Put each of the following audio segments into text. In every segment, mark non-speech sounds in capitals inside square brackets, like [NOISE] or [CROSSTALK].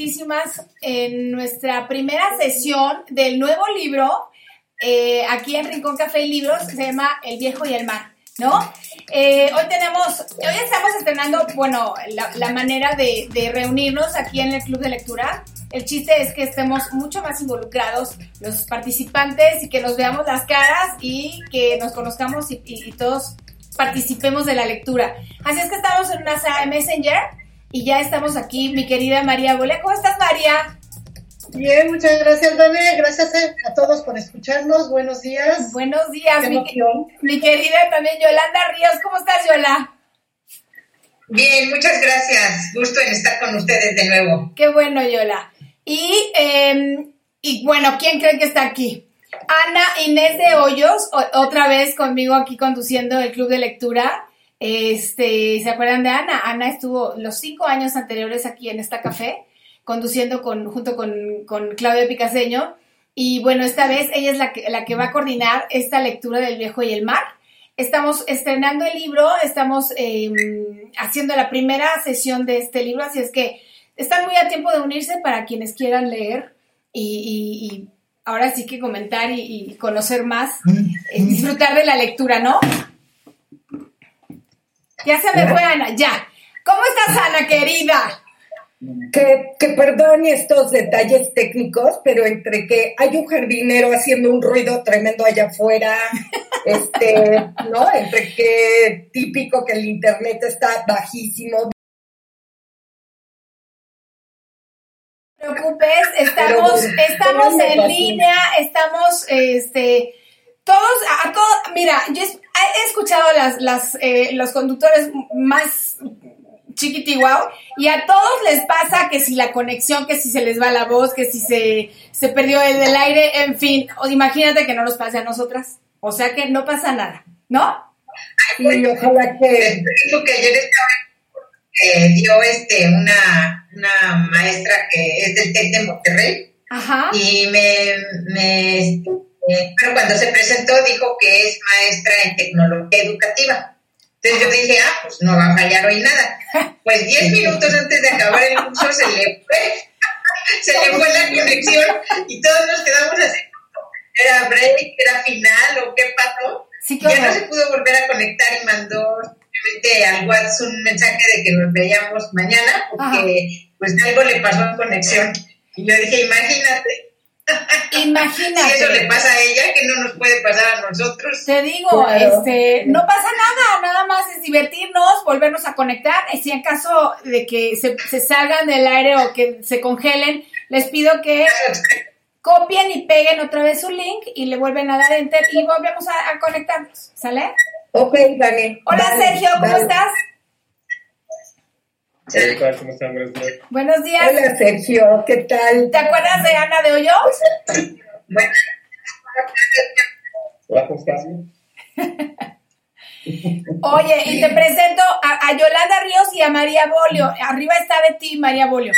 contentísimas en nuestra primera sesión del nuevo libro eh, aquí en Rincón Café y Libros se llama El Viejo y el Mar. ¿No? Eh, hoy tenemos, hoy estamos estrenando, bueno, la, la manera de, de reunirnos aquí en el Club de Lectura. El chiste es que estemos mucho más involucrados los participantes y que nos veamos las caras y que nos conozcamos y, y- y todos participemos de la lectura. Así es que estamos en una sala de Messenger y ya estamos aquí, mi querida María Bolea. ¿Cómo estás, María? Bien, muchas gracias, Dane. Gracias a, todos por escucharnos. Buenos días. Buenos días, mi, mi querida también Yolanda Ríos. ¿Cómo estás, Yola? Bien, muchas gracias. Gusto en estar con ustedes de nuevo. Qué bueno, Yola. Y, eh, y bueno, ¿quién cree que está aquí? Ana Inés de Hoyos, otra vez conmigo aquí conduciendo el club de lectura. Este, ¿se acuerdan de Ana? Ana estuvo los cinco años anteriores aquí en esta café, conduciendo con, junto con, con Claudia Picaseño. Y bueno, esta vez ella es la que, la que va a coordinar esta lectura del viejo y el mar. Estamos estrenando el libro, estamos eh, haciendo la primera sesión de este libro, así es que están muy a tiempo de unirse para quienes quieran leer y, y- y ahora sí que comentar y, y conocer más, eh, disfrutar de la lectura, ¿no? Ya se me fue Ana, ya. ¿Cómo estás, Ana, querida? Que, que perdone estos detalles técnicos, pero entre que hay un jardinero haciendo un ruido tremendo allá afuera, [LAUGHS] este, ¿no? Entre que típico que el internet está bajísimo. No te preocupes, estamos, Pero, estamos en línea, estamos, este, todos, a, a todos, mira, yo he escuchado las, las, eh, los conductores más chiquitiguau y a todos les pasa que si la conexión, que si se les va la voz, que si se, se perdió el del aire, en fin, o imagínate que no nos pase a nosotras, o sea que no pasa nada, ¿no? Y ojalá que, Dijo que ayer estaba eh, dio este una, una maestra que es del TEC de Monterrey Ajá. y me, me eh, pero cuando se presentó dijo que es maestra en tecnología educativa. Entonces yo dije, ah, pues no va a fallar hoy nada. Pues 10 minutos antes de acabar el curso se le fue, [LAUGHS] se le fue la conexión y todos nos quedamos así. ¿Era break? ¿Era final? ¿O qué pasó? Sí, Ya no claro. se pudo volver a conectar y mandó simplemente al WhatsApp un mensaje de que nos veíamos mañana porque pues algo le pasó a conexión. Y yo dije, imagínate, si eso le Imagínate. pasa a ella, que no nos puede pasar a nosotros. Te digo, Claro. este, no pasa nada, nada más es divertirnos, volvernos a conectar. Y si en caso de que se, se salgan del aire o que se congelen, les pido que [LAUGHS] copien y peguen otra vez su link y le vuelven a dar enter y volvemos a, a conectarnos, ¿sale? ok, Dani. Hola dale, Sergio, ¿cómo dale. estás? Hola, ¿qué tal? ¿Cómo están? Buenos días. Buenos días. Hola Sergio, ¿qué tal? ¿Te acuerdas de Ana de Hoyos? Bueno, Hola, ¿cómo estás? Oye, y te presento a, a Yolanda Ríos y a María Bolio. Arriba está de ti, María Bolio.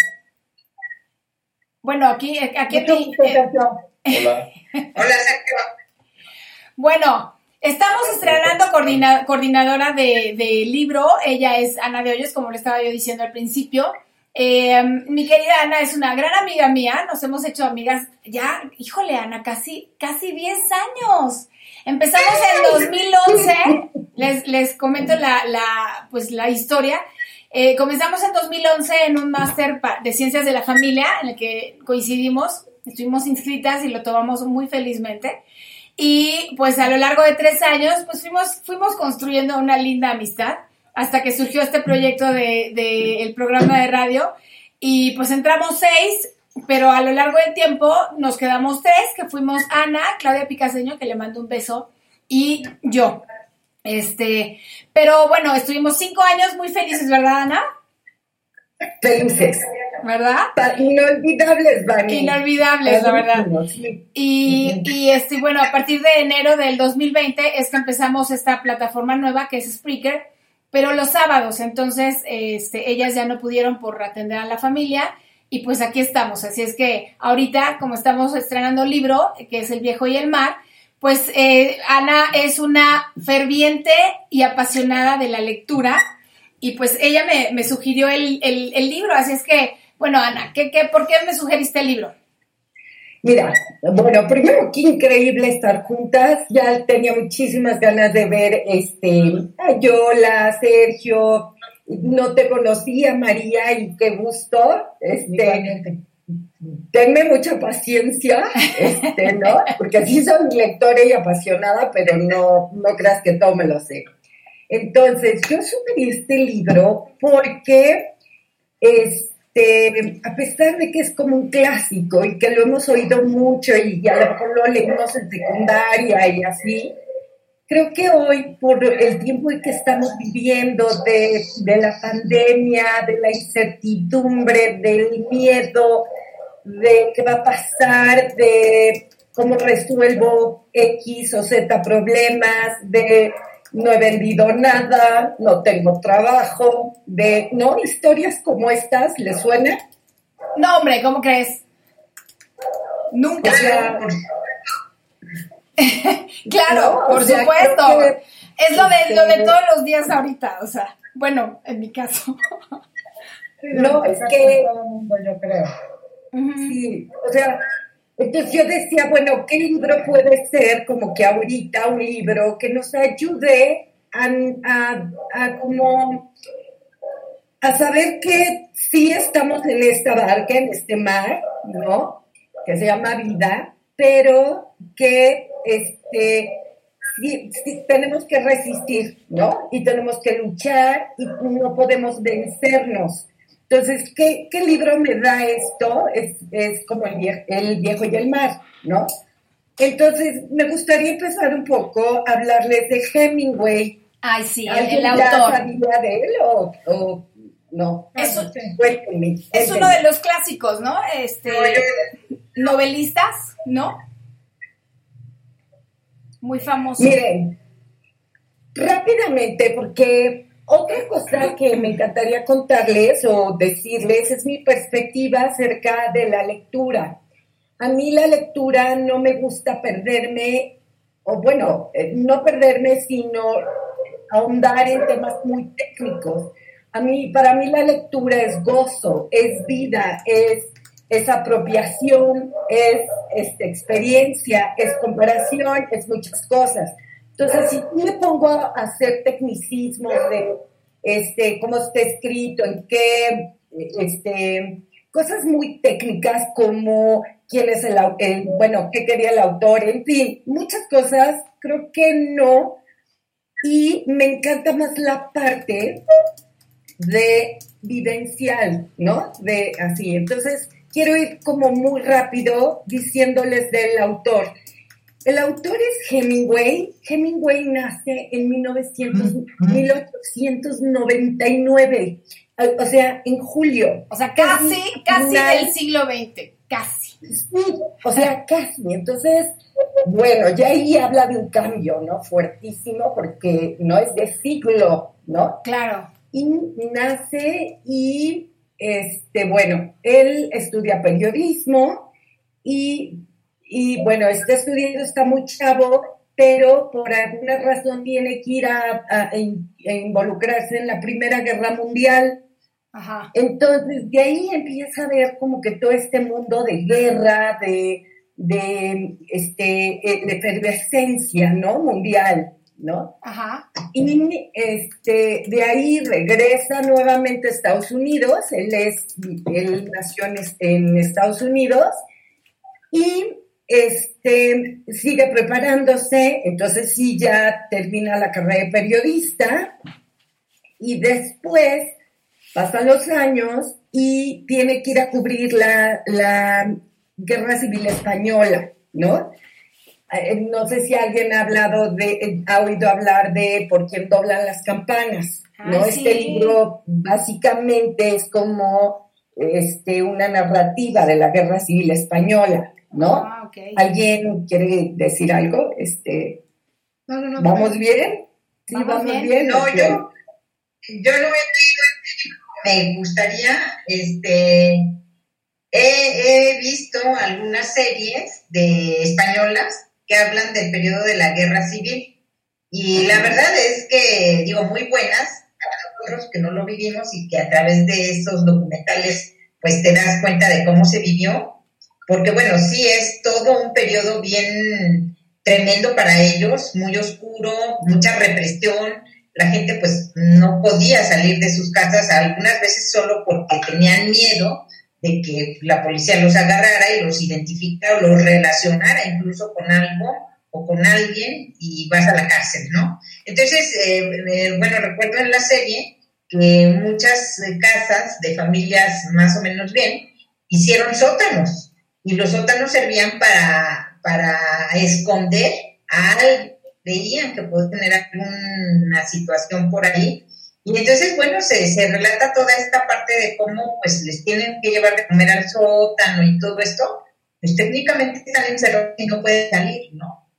Bueno, aquí, aquí en mi- eh, Sergio. Hola. hola Sergio. Bueno, Estamos estrenando coordinadora de, libro. Ella es Ana de Hoyos, como le estaba yo diciendo al principio. Eh, mi querida Ana es una gran amiga mía. Nos hemos hecho amigas ya, híjole, Ana, casi, casi 10 años. Empezamos en 2011. [LAUGHS] Les, les comento la, la, pues, la historia. Eh, comenzamos en 2011 en un máster de ciencias de la familia en el que coincidimos. Estuvimos inscritas y lo tomamos muy felizmente. Y pues a lo largo de tres años, pues fuimos, fuimos construyendo una linda amistad hasta que surgió este proyecto del de, el programa de radio. Y pues entramos seis, pero a lo largo del tiempo nos quedamos tres, que fuimos Ana, Claudia Picaseño, que le mando un beso, y yo. Este, pero bueno, estuvimos cinco años muy felices, ¿verdad, Ana? Felices. ¿verdad? Inolvidables, Vani. Inolvidables, la verdad. Y, y este, bueno, a partir de enero del 2020 es que empezamos esta plataforma nueva que es Spreaker, pero los sábados, entonces este, ellas ya no pudieron por atender a la familia y pues aquí estamos. Así es que ahorita, como estamos estrenando el libro, que es El viejo y el mar, pues eh, Ana es una ferviente y apasionada de la lectura y pues ella me, me sugirió el, el, el libro, así es que bueno, Ana, ¿qué, qué, por qué me sugeriste el libro? Mira, bueno, primero qué increíble estar juntas. Ya tenía muchísimas ganas de ver este a Yola, Sergio. No te conocía, María, y qué gusto. Este, tenme mucha paciencia, [LAUGHS] este, ¿no? Porque sí soy lectora y apasionada, pero no, no creas que todo me lo sé. Entonces, yo sugerí este libro porque es este, a pesar de que es como un clásico y que lo hemos oído mucho y a lo mejor lo leímos en secundaria y así, creo que hoy, por el tiempo en que estamos viviendo de, de la pandemia, de la incertidumbre, del miedo, de qué va a pasar, de cómo resuelvo X o Z problemas, de no he vendido nada, no tengo trabajo, de, ¿no? Historias como estas, ¿le suena? No, hombre, ¿cómo crees? Nunca. [LAUGHS] claro, por supuesto. Es lo de, lo de este, todos los días ahorita, o sea, bueno, en mi caso. no, es que... yo creo. Sí, o sea, entonces yo decía, bueno, ¿qué libro puede ser como que ahorita un libro que nos ayude a, como a saber que sí estamos en esta barca, en este mar, ¿no? Que se llama vida, pero que este, sí, tenemos que resistir, ¿no? Y tenemos que luchar y no podemos vencernos. Entonces, ¿qué, libro me da esto? Es, como el viejo, el viejo y el mar, ¿no? Entonces, me gustaría empezar un poco a hablarles de Hemingway. Ay, sí, el, autor. sabía de él o, no? Es, es uno de los clásicos, ¿no? Este, novelistas, ¿no? Muy famoso. Miren, rápidamente, porque otra cosa que me encantaría contarles o decirles es mi perspectiva acerca de la lectura. A mí la lectura no me gusta perderme, o bueno, eh, no perderme, sino ahondar en temas muy técnicos. A mí, para mí la lectura es gozo, es vida, es, es apropiación, es, es experiencia, es comparación, es muchas cosas. Entonces, si me pongo a hacer tecnicismos de este, cómo está escrito, en qué, este, cosas muy técnicas como quién es el, el, bueno, qué quería el autor, en fin, muchas cosas, creo que no. Y me encanta más la parte de vivencial, ¿no? De así. Entonces, quiero ir como muy rápido diciéndoles del autor. El autor es Hemingway. Hemingway nace en 1899, o sea, en julio. O sea, casi, casi del siglo XX, casi. o sea, casi. Entonces, bueno, ya ahí habla de un cambio, ¿no? Fuertísimo, porque no es de siglo, ¿no? Claro. Y nace y, este, bueno, él estudia periodismo y y bueno, este estudiante está muy chavo pero por alguna razón tiene que ir a, a- a in- a involucrarse en la Primera Guerra Mundial. Ajá. Entonces, de ahí empieza a ver como que todo este mundo de guerra, de, de, este, eh, de efervescencia, ¿no? Mundial, ¿no? Ajá. Y este, de ahí regresa nuevamente a Estados Unidos, él, es, él nació en, en Estados Unidos y este, sigue preparándose, entonces sí ya termina la carrera de periodista y después pasan los años y tiene que ir a cubrir la, la guerra civil española, ¿no? Eh, No sé si alguien ha hablado de, eh, ha oído hablar de Por quién doblan las campanas, ¿no? Ah, Este sí. libro básicamente es como este, una narrativa de la guerra civil española, ¿no? Ah, ok. ¿Alguien quiere decir algo? Este, No, no, no. ¿Vamos bien? Sí, Vamos vamos, bien. bien. No, ok. yo, yo no he leído este libro. Me gustaría, este, he, he visto algunas series de españolas que hablan del periodo de la guerra civil. Y la verdad es que, digo, muy buenas para nosotros que no lo vivimos y que a través de esos documentales, pues te das cuenta de cómo se vivió. Porque bueno, sí es todo un periodo bien tremendo para ellos, muy oscuro, mucha represión, la gente pues no podía salir de sus casas, algunas veces solo porque tenían miedo de que la policía los agarrara y los identificara o los relacionara incluso con algo o con alguien y vas a la cárcel, ¿no? Entonces, eh, eh, bueno, recuerdo en la serie que muchas casas de familias más o menos bien hicieron sótanos y los sótanos servían para, para esconder a alguien, veían que puede tener alguna situación por ahí. Y entonces, bueno, se, se relata toda esta parte de cómo pues les tienen que llevar de comer al sótano y todo esto, pues técnicamente están encerrados y no pueden salir, ¿no?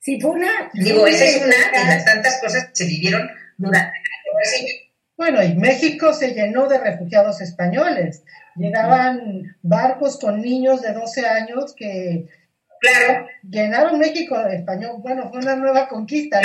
Sí, fue una... Digo, fue esa es una de las tantas cosas que se vivieron durante la guerra civil. Bueno, y México se llenó de refugiados españoles. Llegaban barcos con niños de 12 años que Claro, llenaron México de español. Bueno, fue una nueva conquista.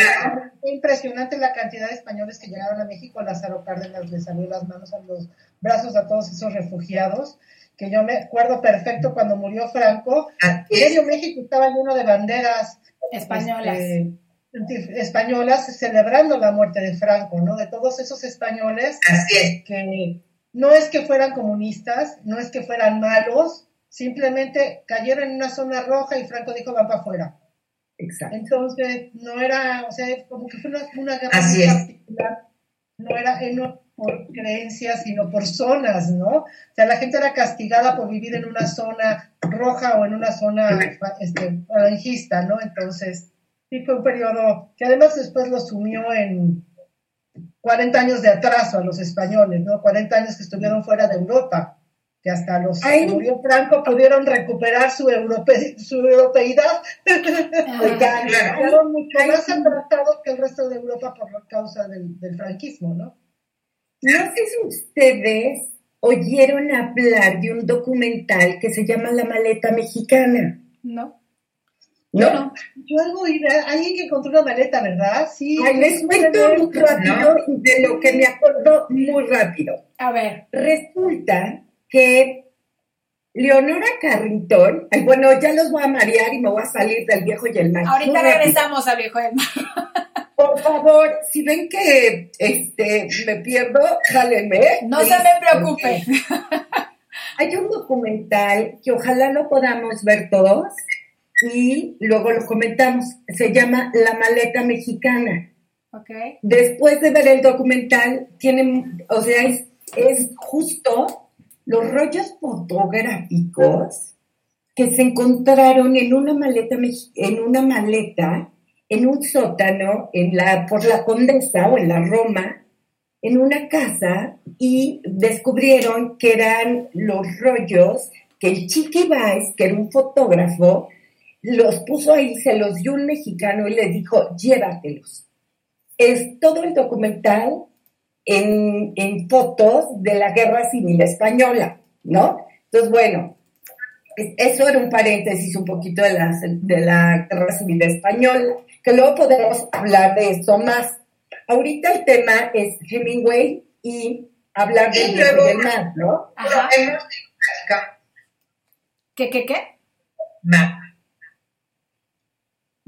Fue impresionante la cantidad de españoles que llegaron a México. Lázaro Cárdenas les salió las manos a los brazos a todos esos refugiados. Que yo me acuerdo perfecto cuando murió Franco. Medio México estaba lleno de banderas Españolas. este, españolas celebrando la muerte de Franco, ¿no? De todos esos españoles Así es. que no es que fueran comunistas, no es que fueran malos, simplemente cayeron en una zona roja y Franco dijo van para afuera. Exacto. Entonces, no era, o sea, como que fue una, una guerra Así es. particular. No era eh, no por creencias, sino por zonas, ¿no? O sea, la gente era castigada por vivir en una zona roja o en una zona este, falangista, ¿no? Entonces, sí fue un periodo que además después lo sumió en 40 años de atraso a los españoles, ¿no? 40 años que estuvieron fuera de Europa, que hasta los que murió Franco pudieron recuperar su, europe, su europeidad. Quedaron mucho Ay, más atrasados que el resto de Europa por causa del, del franquismo, ¿no? No sé si ustedes oyeron hablar de un documental que se llama La Maleta Mexicana. ¿No? ¿No? Yo algo alguien que encontró una maleta, ¿verdad? Sí. Ay, les cuento muy rápido de lo que me acuerdo muy rápido. A ver. Resulta que Leonora Carrington, ay, bueno, ya los voy a marear y me voy a salir del viejo y el mar. Ahorita regresamos al viejo del mar. Por favor, si ven que este, me pierdo, jálenme. No se me preocupe. Hay un documental que ojalá lo podamos ver todos y luego lo comentamos. Se llama La Maleta Mexicana. Ok. Después de ver el documental, tienen, o sea, es, es justo los rollos fotográficos que se encontraron en una maleta, en una maleta, en un sótano, en la, por la Condesa o en la Roma, en una casa, y descubrieron que eran los rollos que el Chiqui Baez, que era un fotógrafo, los puso ahí, se los dio un mexicano y le dijo, llévatelos es todo el documental en, en fotos de la Guerra Civil Española, ¿no? Entonces, bueno, es- eso era un paréntesis un poquito de la, de la Guerra Civil Española. que luego podemos hablar de eso más. Ahorita el tema es Hemingway y hablar del luego- del mar, ¿no? Ajá. ¿Qué, qué, qué? Ma-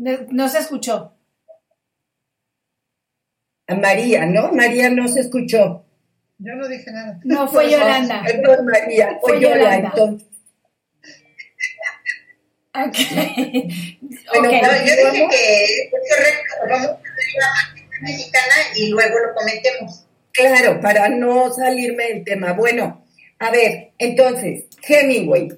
No, no se escuchó. A María, ¿no? María no se escuchó. Yo no dije nada. No, fue Yolanda. Perdón, María, Fue fue Yola, Yolanda. entonces. Ok. Bueno, Ok. No, yo dije que es correcto, vamos a la marca mexicana y luego lo comentemos. Claro, para no salirme del tema. Bueno, a ver, entonces, Hemingway,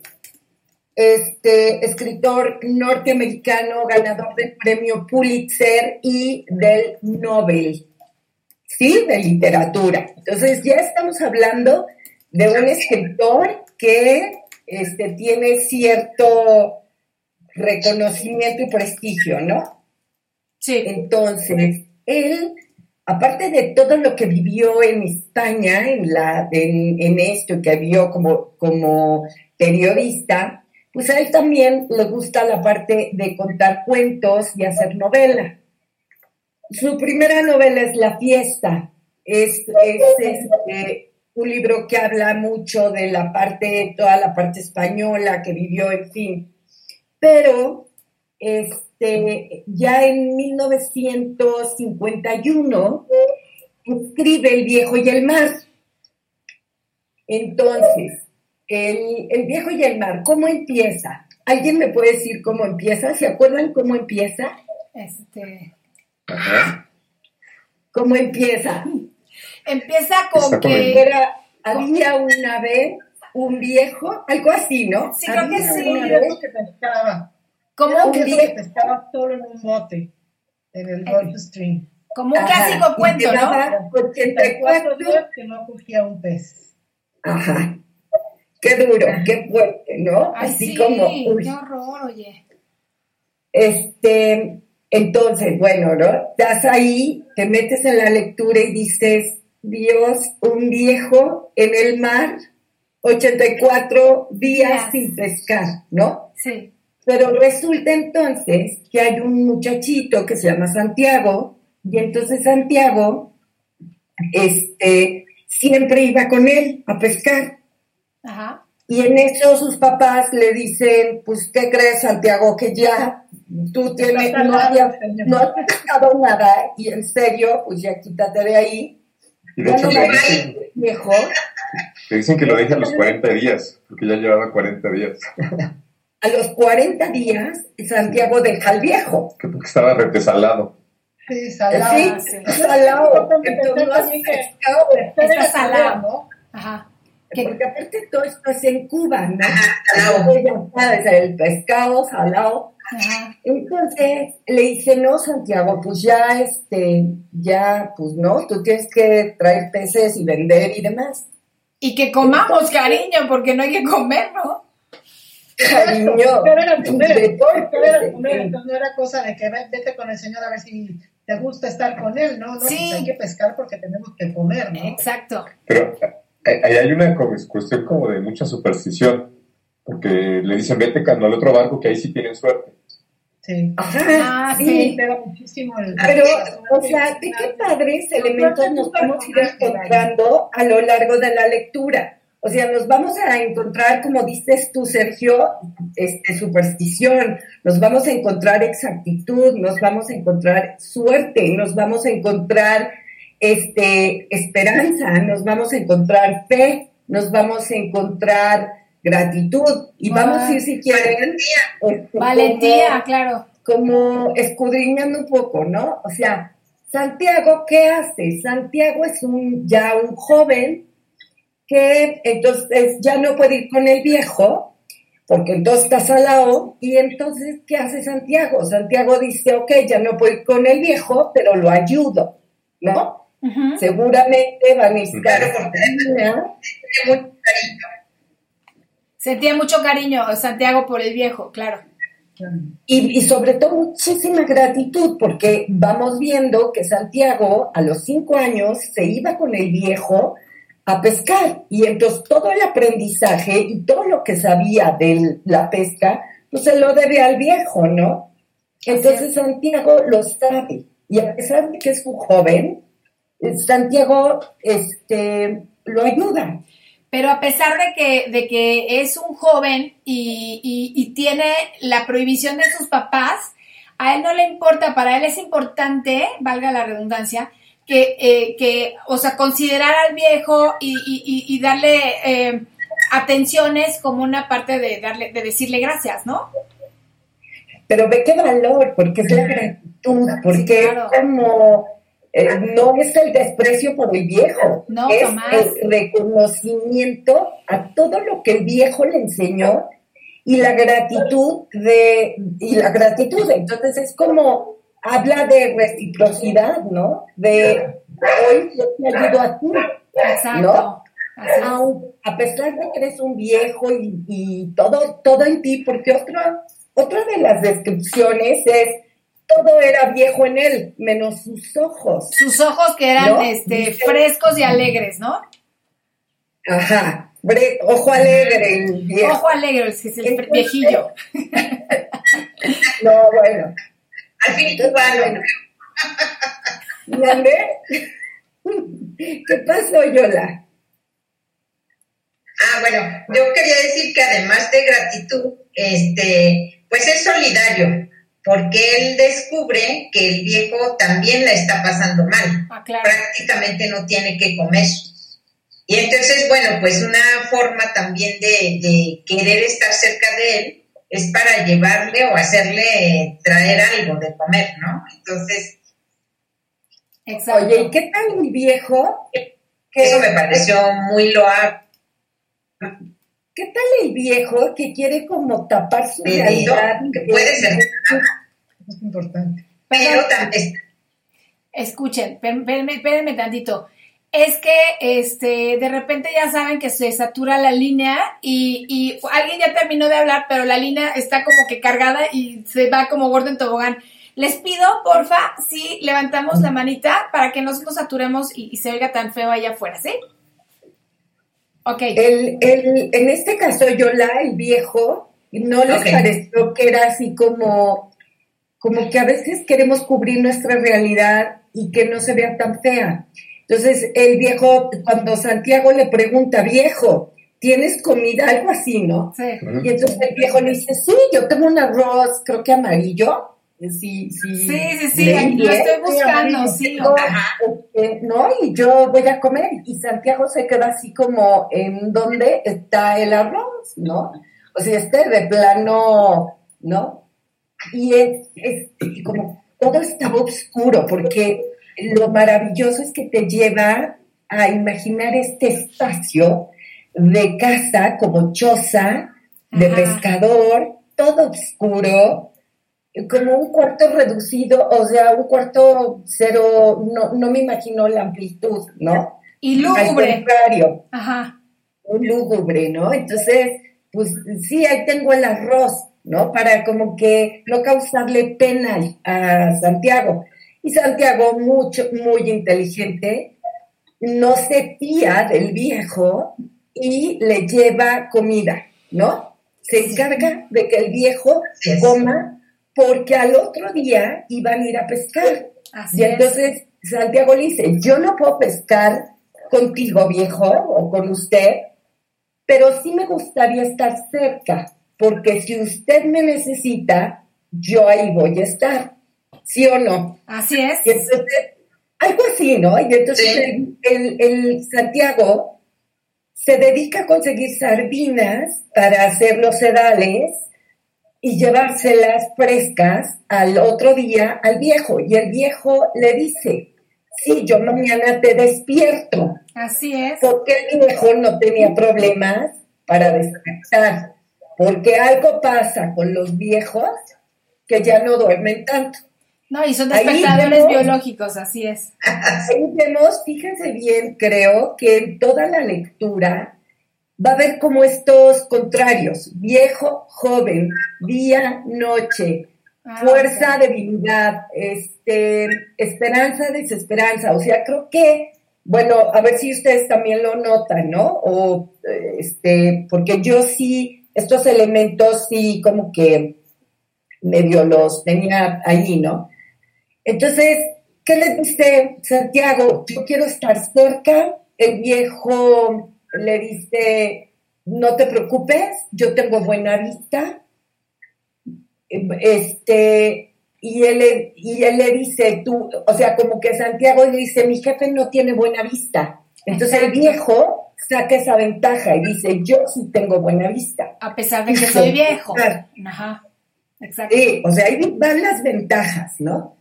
este escritor norteamericano, ganador del premio Pulitzer y del Nobel, ¿sí? De literatura. Entonces, ya estamos hablando de un escritor que este, tiene cierto reconocimiento y prestigio, ¿no? Sí. Entonces, él, aparte de todo lo que vivió en España, en, la, en, en esto que vio como, como periodista, pues a él también le gusta la parte de contar cuentos y hacer novela. Su primera novela es La fiesta. Es, es, este, un libro que habla mucho de la parte, toda la parte española que vivió, en fin. Pero este, ya en 1951 escribe El viejo y el mar. Entonces, el, el viejo y el mar, ¿cómo empieza? ¿Alguien me puede decir cómo empieza? ¿Se acuerdan cómo empieza? Este, ¿Cómo empieza? empieza con Está con que. Era, había una vez un viejo, algo así, ¿no? Sí, creo que sí. que pescaba. Como Era un, viejo que pescaba solo en un bote en el Gulf Stream. como un Ajá, clásico y cuento, ¿no? 84 84 días que no cogía un pez. Ajá. Qué duro, qué fuerte, ¿no? Ay, Así sí, como, uy, qué horror, oye. este, entonces, bueno, ¿no? Estás ahí, te metes en la lectura y dices, Dios, un viejo en el mar, 84 días Días. sin pescar, ¿no? Sí. Pero resulta entonces que hay un muchachito que se llama Santiago, y entonces Santiago, este, siempre iba con él a pescar. Y en eso sus papás le dicen, pues, ¿qué crees, Santiago? Que ya tú tienes, no, había- no has pescado nada, y en serio, pues ya quítate de ahí. Y de Ya hecho, no le me dicen, viejo. le dicen que lo deje a los 40 días, porque ya llevaba 40 días. A los 40 días, Santiago deja al viejo. Que porque estaba retesalado. Sí, salado. Sí, sí. salado. Entonces no has pescado. Está salado. Ajá. Que porque aparte todo esto es en Cuba, ¿no? Sabes, el pescado salado. Ajá. Entonces le dice, no, Santiago, pues ya, este, ya, pues no, tú tienes que traer peces y vender y demás. Y que comamos, cariño, porque no hay que comer, ¿no? Cariño, Pero era no era cosa de que ve- vete con el señor a ver si te gusta estar con él, ¿no? no Sí. pues hay que pescar porque tenemos que comer, ¿no? Exacto. Pero ahí hay una cuestión como de mucha superstición, porque le dicen, vete cano al otro barco que ahí sí tienen suerte. Sí. Ajá, Ah, sí. sí. Pega muchísimo el... Pero, o sea, de qué padres elementos nos vamos a ir encontrando a lo largo de la lectura. O sea, nos vamos a encontrar, como dices tú, Sergio, este, superstición, nos vamos a encontrar exactitud, nos vamos a encontrar suerte, nos vamos a encontrar este, esperanza, nos vamos a encontrar fe, nos vamos a encontrar gratitud y vamos a ir, si quieren, este, Valentía, como- claro. como escudriñando un poco, ¿no? O sea, Santiago, ¿qué hace? Santiago es un ya un joven que entonces ya no puede ir con el viejo, porque entonces está salado, y entonces, ¿qué hace Santiago? Santiago dice, ok, ya no puedo ir con el viejo, pero lo ayudo, ¿no? Seguramente va a tiene mucho cariño. Sentía mucho cariño Santiago por el viejo, claro. Y, y sobre todo muchísima gratitud, porque vamos viendo que Santiago a los cinco años se iba con el viejo a pescar. Y entonces todo el aprendizaje y todo lo que sabía de la pesca, pues se lo debe al viejo, ¿no? Entonces Santiago lo sabe. Y a pesar de que es un joven, Santiago este, lo ayuda. Pero a pesar de que, de que es un joven y, y tiene la prohibición de sus papás, a él no le importa, para él es importante, valga la redundancia, que, eh, que o sea, considerar al viejo y, y, darle eh, atenciones como una parte de, darle, de decirle gracias, ¿no? Pero ve qué valor, porque es la gratitud, porque es como, eh, no es el desprecio por el viejo, no, es el reconocimiento a todo lo que el viejo le enseñó y la gratitud de, y la gratitud, entonces es como, habla de reciprocidad, ¿no? De hoy yo te ayudo a ti, ¿no? a pesar de que eres un viejo y, todo, todo en ti, porque otra, otra de las descripciones es todo era viejo en él, menos sus ojos. Sus ojos que eran este, frescos y alegres, ¿no? Ajá, ojo alegre, el viejo. Ojo alegre, es el Entonces, viejillo. [LAUGHS] no, bueno. Al fin bueno. [LAUGHS] [LAUGHS] ¿Qué pasó, Yola? Ah, bueno, yo quería decir que además de gratitud, este, pues es solidario, porque él descubre que el viejo también la está pasando mal. Ah, claro. Prácticamente no tiene que comer. Y entonces, bueno, pues una forma también de, querer estar cerca de él es para llevarle o hacerle traer algo de comer, ¿no? Entonces. Exacto. Oye, ¿y qué tal mi viejo? Eso me pareció muy loable. ¿Qué tal el viejo que quiere como tapar su realidad? puede ser. Es importante. Pero también. Escuchen, espérenme, espérenme tantito es que este, de repente ya saben que se satura la línea y, y, alguien ya terminó de hablar, pero la línea está como que cargada y se va como gordo en tobogán. Les pido, porfa, si levantamos la manita para que no nos saturemos y, se oiga tan feo allá afuera, ¿sí? El, el, en este caso, Yola, el viejo, no les pareció que era así como, como que a veces queremos cubrir nuestra realidad y que no se vea tan fea. Entonces el viejo, cuando Santiago le pregunta, viejo, ¿tienes comida? Algo así, ¿no? Sí. Y entonces el viejo le dice, sí, yo tengo un arroz, creo que amarillo. Sí, sí, sí, sí, sí lo estoy buscando, sí. Este, ¿No? Y yo voy a comer. Y Santiago se queda así como, ¿en dónde está el arroz? ¿No? O sea, este de plano, ¿no? Y es, es como todo estaba oscuro porque lo maravilloso es que te lleva a imaginar este espacio de casa como choza, de pescador, todo oscuro, como un cuarto reducido, o sea, un cuarto cero, no, no me imagino la amplitud, ¿no? Y lúgubre. Al Ajá. Un lúgubre, ¿no? Entonces, pues sí, ahí tengo el arroz, ¿no? Para como que no causarle pena a Santiago. Y Santiago, mucho, muy inteligente, no se fía del viejo y le lleva comida, ¿no? Se encarga de que el viejo coma porque al otro día iban a ir a pescar. y entonces Santiago le dice, yo no puedo pescar contigo, viejo, o con usted, pero sí me gustaría estar cerca, porque si usted me necesita, yo ahí voy a estar. ¿sí o no? Así es. Y entonces, algo así, ¿no? Y entonces el, el, Santiago se dedica a conseguir sardinas para hacer los sedales y llevárselas frescas al otro día al viejo. Y el viejo le dice, sí, yo mañana te despierto. Así es. Porque el viejo no tenía problemas para despertar. Porque algo pasa con los viejos que ya no duermen tanto. No, y son despertadores biológicos, así es. [LAUGHS] Ahí vemos, fíjense bien, creo que en toda la lectura va a haber como estos contrarios, viejo, joven, día, noche, ah, fuerza, debilidad, este, esperanza, desesperanza. O sea, creo que, bueno, a ver si ustedes también lo notan, ¿no? O, este, porque yo sí, estos elementos sí como que medio los tenía ahí, ¿no? Entonces, ¿qué le dice Santiago? Yo quiero estar cerca. El viejo le dice, no te preocupes, yo tengo buena vista. Este, y él, y él le dice, tú, o sea, como que Santiago le dice, mi jefe no tiene buena vista. Entonces el viejo saca esa ventaja y dice, yo sí tengo buena vista. A pesar de que soy viejo. Ajá. Exacto. Sí, o sea, ahí van las ventajas, ¿no?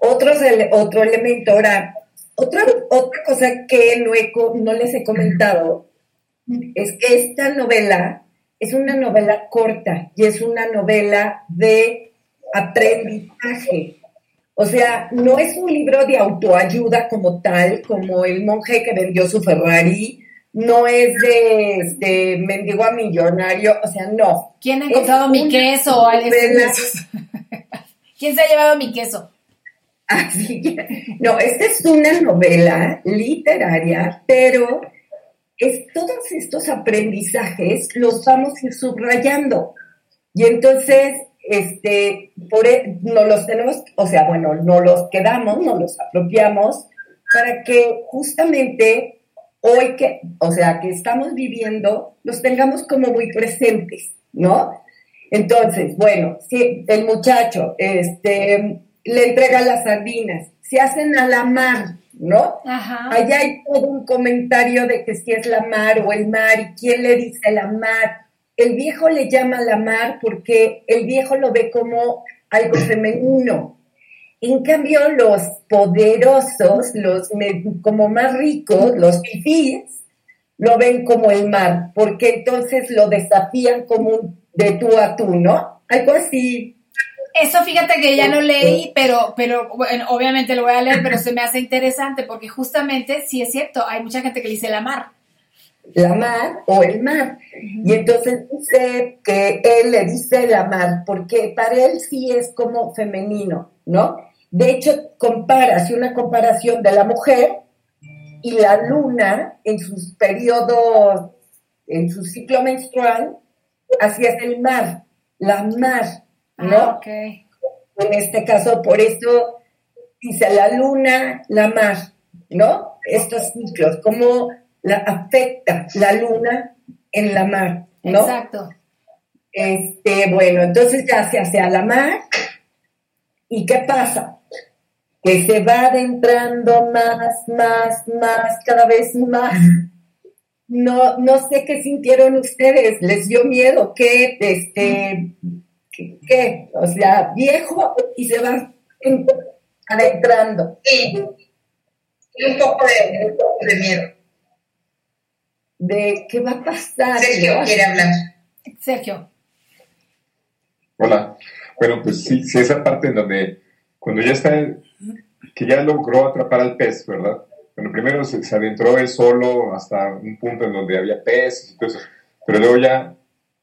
Otros, otro elemento, ahora, otra, otra cosa que no, he, no les he comentado es que esta novela es una novela corta y es una novela de aprendizaje. O sea, no es un libro de autoayuda como tal, como el monje que vendió su Ferrari, no es de este mendigo a millonario, o sea, no. ¿Quién ha encontrado mi queso? [LAUGHS] ¿Quién se ha llevado mi queso? Así que, no, esta es una novela literaria, pero es todos estos aprendizajes los vamos a ir subrayando. Y entonces, este, e, no los tenemos, o sea, bueno, no los quedamos, no los apropiamos para que justamente hoy que, o sea, que estamos viviendo, los tengamos como muy presentes, ¿no? Entonces, bueno, si el muchacho este, le entrega las sardinas, se hacen a la mar, ¿no? Ajá. Allá hay todo un comentario de que si es la mar o el mar y quién le dice la mar. El viejo le llama la mar porque el viejo lo ve como algo femenino. En cambio, los poderosos, los como más ricos, los fifís, lo ven como el mar, porque entonces lo desafían como de tú a tú, ¿no? Algo así. Eso fíjate que ya no leí, pero, pero bueno, obviamente lo voy a leer, pero se me hace interesante porque justamente sí es cierto, hay mucha gente que dice la mar. La mar o el mar. Y entonces dice que él le dice la mar, porque para él sí es como femenino, ¿no? De hecho, compara, hace una comparación de la mujer y la luna en sus periodos, en su ciclo menstrual, así es el mar, la mar, ¿no? Ah, en este caso, por eso dice la luna, la mar, ¿no? Estos ciclos, cómo la afecta la luna en la mar, ¿no? Exacto. Este, bueno, entonces ya se hace a la mar. ¿Y qué pasa? que se va adentrando más, más, más, cada vez más. No, no sé qué sintieron ustedes, les dio miedo, que este, qué, o sea, viejo y se va adentrando. Sí, un poco de, miedo. De qué va a pasar. Sergio quiere hablar. Sergio. Hola. Bueno, pues sí, sí, esa parte en donde cuando ya está que ya logró atrapar al pez, ¿verdad? Bueno, primero se, adentró él solo hasta un punto en donde había peces y todo eso, pero luego ya,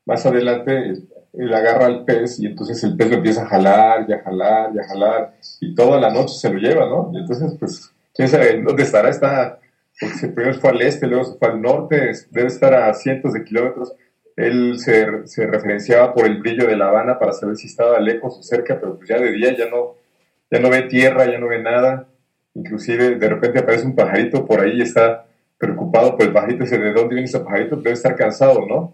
más adelante, él, agarra al pez y entonces el pez lo empieza a jalar y a jalar y a jalar y toda la noche se lo lleva, ¿no? Y entonces, pues, quién sabe dónde estará, está, porque primero fue al este, luego fue al norte, debe estar a cientos de kilómetros. Él se, se referenciaba por el brillo de La Habana para saber si estaba lejos o cerca, pero pues ya de día ya no, ya no ve tierra, ya no ve nada, inclusive de repente aparece un pajarito por ahí y está preocupado por el pajarito, dice, ¿de dónde viene ese pajarito? Debe estar cansado, ¿no?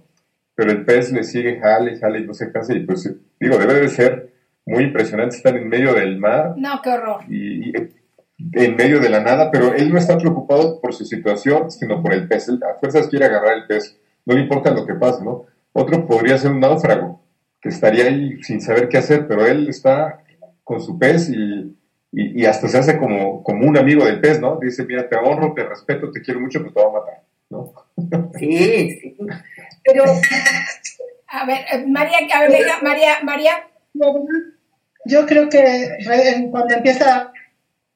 Pero el pez le sigue, jale, jale y no se cansa y pues digo, debe de ser muy impresionante estar en medio del mar. No, qué horror. Y, en medio de la nada, pero él no está preocupado por su situación, sino por el pez. Él a fuerzas quiere agarrar el pez, no le importa lo que pase, ¿no? Otro podría ser un náufrago, que estaría ahí sin saber qué hacer, pero él está con su pez y, y, hasta se hace como, como un amigo del pez, ¿no? Dice, mira, te honro, te respeto, te quiero mucho, pero te voy a matar, ¿no? Sí, sí. Pero, a ver, eh, María, a ver, María, María. Yo creo que cuando empieza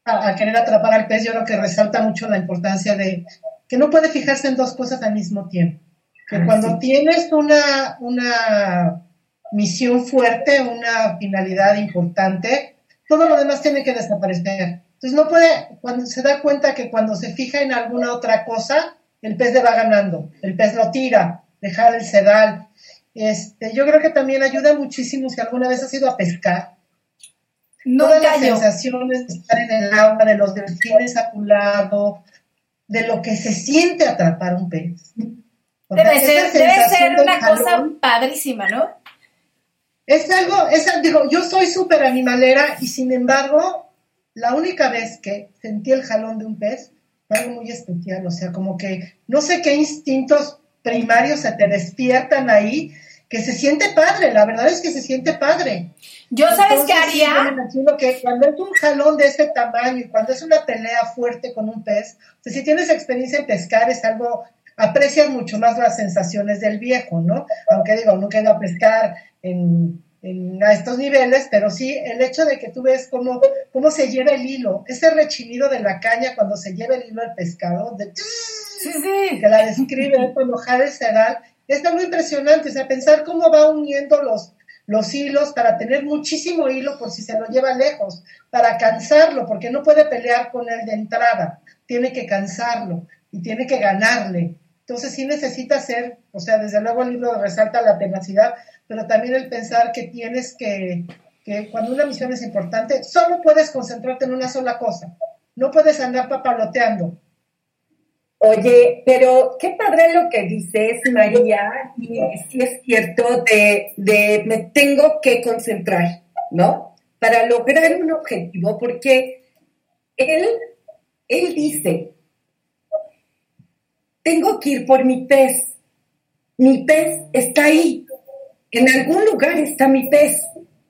a, querer atrapar al pez, yo creo que resalta mucho la importancia de que no puede fijarse en dos cosas al mismo tiempo. Que ah, cuando tienes una, una misión fuerte, una finalidad importante, todo lo demás tiene que desaparecer. Entonces no puede, cuando se da cuenta que cuando se fija en alguna otra cosa, el pez le va ganando, el pez lo tira, deja el sedal. Este, yo creo que también ayuda muchísimo si alguna vez has ido a pescar. No Todas las sensaciones de estar en el agua, de los delfines a tu lado, de lo que se siente atrapar un pez. Debe ser, debe una cosa padrísima, ¿no? Es algo, es, digo, yo soy súper animalera y sin embargo, la única vez que sentí el jalón de un pez fue algo muy especial, o sea, como que no sé qué instintos primarios se te despiertan ahí, que se siente padre, la verdad es que se siente padre. Yo, ¿sabes qué sí, haría? imagino que cuando es un jalón de este tamaño y cuando es una pelea fuerte con un pez, o sea, si tienes experiencia en pescar es algo, aprecias mucho más las sensaciones del viejo, ¿no? Aunque digo, nunca he ido a pescar en, en- a estos niveles, pero sí el hecho de que tú ves cómo, cómo se lleva el hilo, ese rechinido de la caña cuando se lleva el hilo del pescado, de Sí, sí. que la describe [LAUGHS] cuando jala el sedal, es algo impresionante, o sea, pensar cómo va uniendo los, los hilos para tener muchísimo hilo por si se lo lleva lejos, para cansarlo, porque no puede pelear con él de entrada, tiene que cansarlo y tiene que ganarle. Entonces sí necesita ser, o sea, desde luego el libro resalta la tenacidad, pero también el pensar que tienes que, que cuando una misión es importante, solo puedes concentrarte en una sola cosa, no puedes andar papaloteando. Oye, pero qué padre lo que dices, María, y sí es cierto, de, de me tengo que concentrar, ¿no? Para lograr un objetivo, porque él, él dice, tengo que ir por mi pez, mi pez está ahí, en algún lugar está mi pez,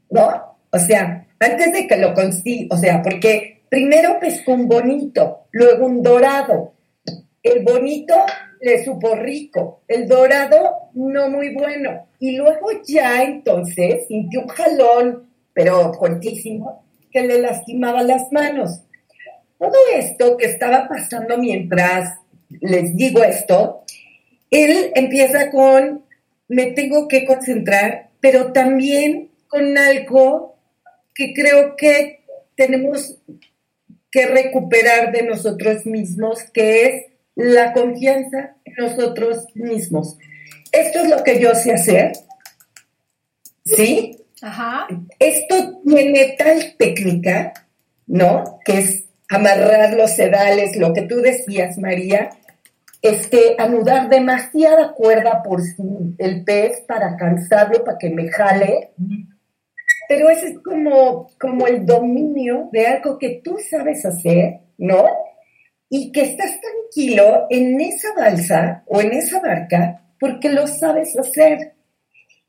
¿no? O sea, antes de que lo consiga, o sea, porque primero pescó un bonito, luego un dorado, el bonito le supo rico, el dorado no muy bueno. Y luego ya entonces sintió un jalón, pero fuertísimo, que le lastimaba las manos. Todo esto que estaba pasando mientras les digo esto, él empieza con, me tengo que concentrar, pero también con algo que creo que tenemos que recuperar de nosotros mismos, que es la confianza en nosotros mismos. Esto es lo que yo sé hacer, ¿sí? Ajá. Esto tiene tal técnica, ¿no? Que es amarrar los sedales, lo que tú decías, María, este, anudar demasiada cuerda por si el pez para cansarlo, para que me jale. Pero ese es como, como el dominio de algo que tú sabes hacer, ¿no? Y que estás tranquilo en esa balsa o en esa barca porque lo sabes hacer.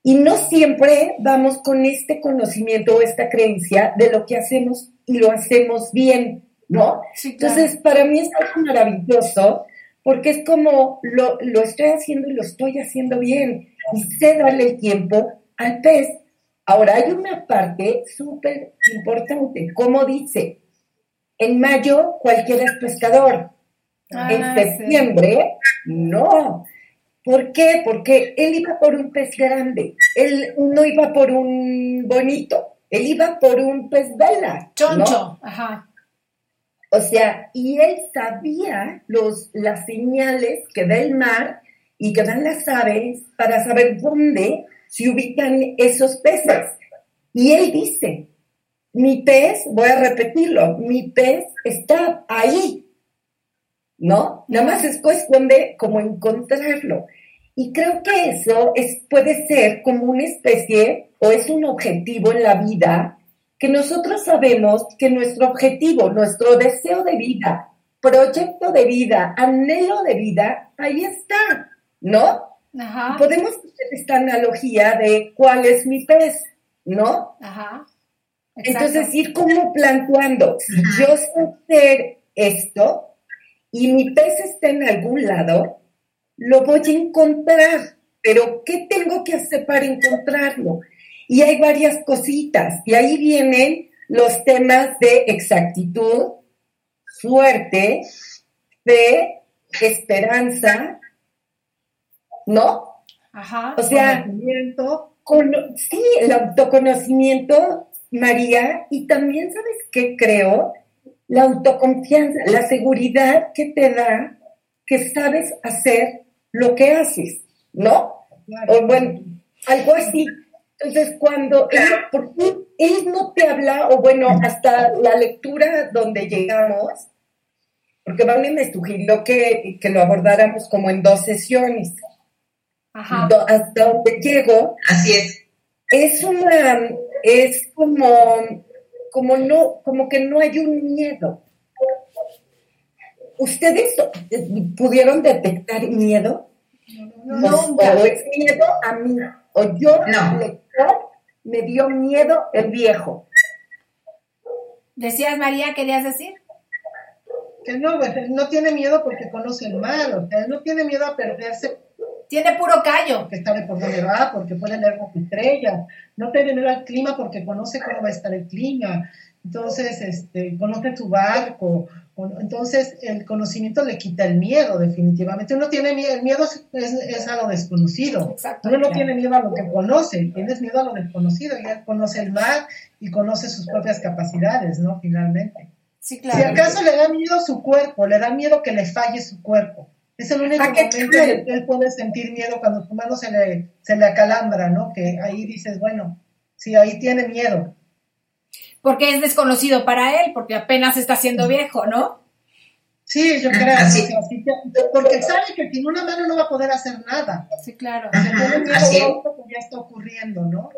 Y no siempre vamos con este conocimiento o esta creencia de lo que hacemos y lo hacemos bien, ¿no? Sí, claro. Entonces, para mí es algo maravilloso porque es como lo, lo estoy haciendo y lo estoy haciendo bien y sé darle el tiempo al pez. Ahora, hay una parte súper importante, como dice, en mayo cualquiera es pescador, Ah, en sí. septiembre no. ¿Por qué? Porque él iba por un pez grande, él no iba por un bonito, él iba por un pez vela. ¿no? Choncho. Ajá. O sea, y él sabía los, las señales que da el mar y que dan las aves para saber dónde se ubican esos peces. Y él dice, mi pez, voy a repetirlo, mi pez está ahí, ¿no? Nada más es cuestión de cómo encontrarlo. Y creo que eso es, puede ser como una especie o es un objetivo en la vida que nosotros sabemos que nuestro objetivo, nuestro deseo de vida, proyecto de vida, anhelo de vida, ahí está, ¿no? Ajá. Podemos hacer esta analogía de cuál es mi pez, ¿no? Ajá. Exacto. Entonces ir como planteando, si yo sé hacer esto y mi pez está en algún lado, lo voy a encontrar, pero ¿qué tengo que hacer para encontrarlo? Y hay varias cositas, y ahí vienen los temas de exactitud, suerte, fe, esperanza, ¿no? Ajá. O sea, con, sí, el autoconocimiento, María, y también, ¿sabes qué creo? La autoconfianza, la seguridad que te da que sabes hacer lo que haces, ¿no? claro. O bueno, Algo así. Entonces, cuando él, no te habla, o bueno, hasta la lectura donde llegamos, porque Vane me sugirió que, que lo abordáramos como en dos sesiones. Ajá. Do- hasta donde llego, Así es. es una, es como, como no, como que no hay un miedo. ¿Ustedes pudieron detectar miedo? O- Nunca. O es miedo a mí, o yo, No. lector, me dio miedo el viejo. Decías, María, ¿querías decir? Que no, pues, no tiene miedo porque conoce el mal, o sea, no tiene miedo a perderse Tiene puro callo. porque sabe por dónde va, porque puede leer las estrellas, no tiene miedo al clima porque conoce cómo va a estar el clima, entonces este, conoce su barco, entonces el conocimiento le quita el miedo definitivamente, uno tiene miedo, el miedo es, es- a lo desconocido, Exacto. uno no tiene miedo a lo que conoce, tienes miedo a lo desconocido, y él conoce el mar y conoce sus propias capacidades, ¿no? Finalmente. Sí, Si claro. acaso le da miedo su cuerpo, le da miedo que le falle su cuerpo. Es el único ¿A qué momento en el que él puede sentir miedo cuando su mano se le, se le acalambra, ¿no? Que ahí dices, bueno, sí, ahí tiene miedo. Porque es desconocido para él, porque apenas está siendo viejo, ¿no? Sí, yo creo. Así. o sea, sí que- porque sabe que sin una mano no va a poder hacer nada. Sí, claro. O sea, tiene miedo que ya está ocurriendo, ¿no?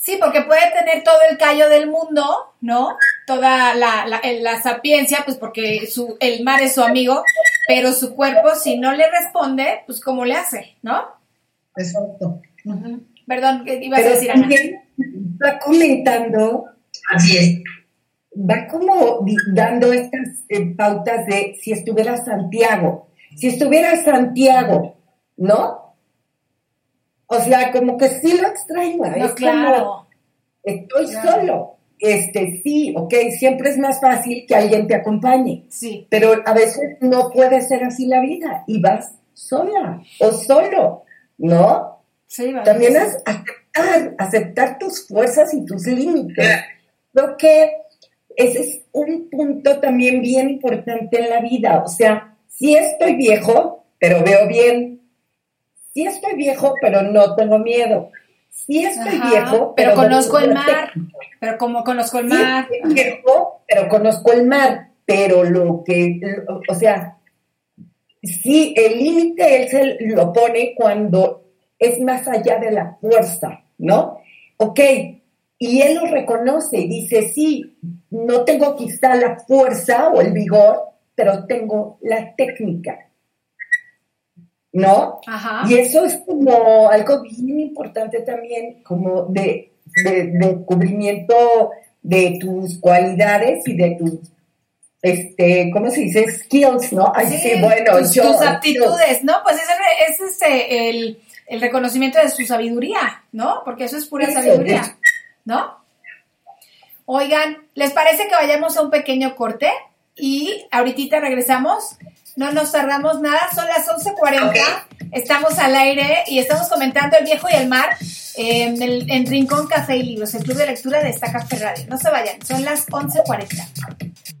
Sí, porque puede tener todo el callo del mundo, ¿no? Toda la, la, la sapiencia, pues porque su, el mar es su amigo, pero su cuerpo, si no le responde, pues ¿cómo le hace, no? Exacto. Perdón, ¿qué ibas a decir, Ana? va comentando, Así es. va como dando estas eh, pautas de si estuviera Santiago, si estuviera Santiago, ¿no? O sea, como que sí lo extraño. es No, como, claro. estoy Claro. solo. Este, sí, ok, siempre es más fácil que alguien te acompañe, Sí, pero a veces no puede ser así la vida y vas sola o solo, ¿no? sí, vale. También es aceptar, aceptar tus fuerzas y tus límites. Creo que ese es un punto también bien importante en la vida. O sea, sí estoy viejo, pero veo bien. Sí estoy viejo, pero no tengo miedo. Sí estoy Ajá, viejo, pero pero, conozco el mar. Pero como conozco el Sí mar, estoy viejo, pero conozco el mar. Pero lo que, o sea, sí, el límite él se lo pone cuando es más allá de la fuerza, ¿no? Ok, y él lo reconoce y dice, sí, no tengo quizá la fuerza o el vigor, pero tengo la técnica, ¿no? ajá. Y eso es como algo bien importante también, como de, de, de descubrimiento de tus cualidades y de tus, este, ¿cómo se dice? Skills, ¿no? Ay, sí, bueno, tus, yo. tus yo- aptitudes, ¿no? Pues ese es este, el, el reconocimiento de su sabiduría, ¿no? Porque eso es pura Eso, sabiduría, eso. ¿no? Oigan, ¿les parece que vayamos a un pequeño corte? Y ahorita regresamos. No nos tardamos nada, son las 11.40. Ok. Estamos al aire y estamos comentando El Viejo y el Mar eh, en, el, en Rincón Café y Libros, el club de lectura de esta Café Radio. No se vayan, son las 11.40.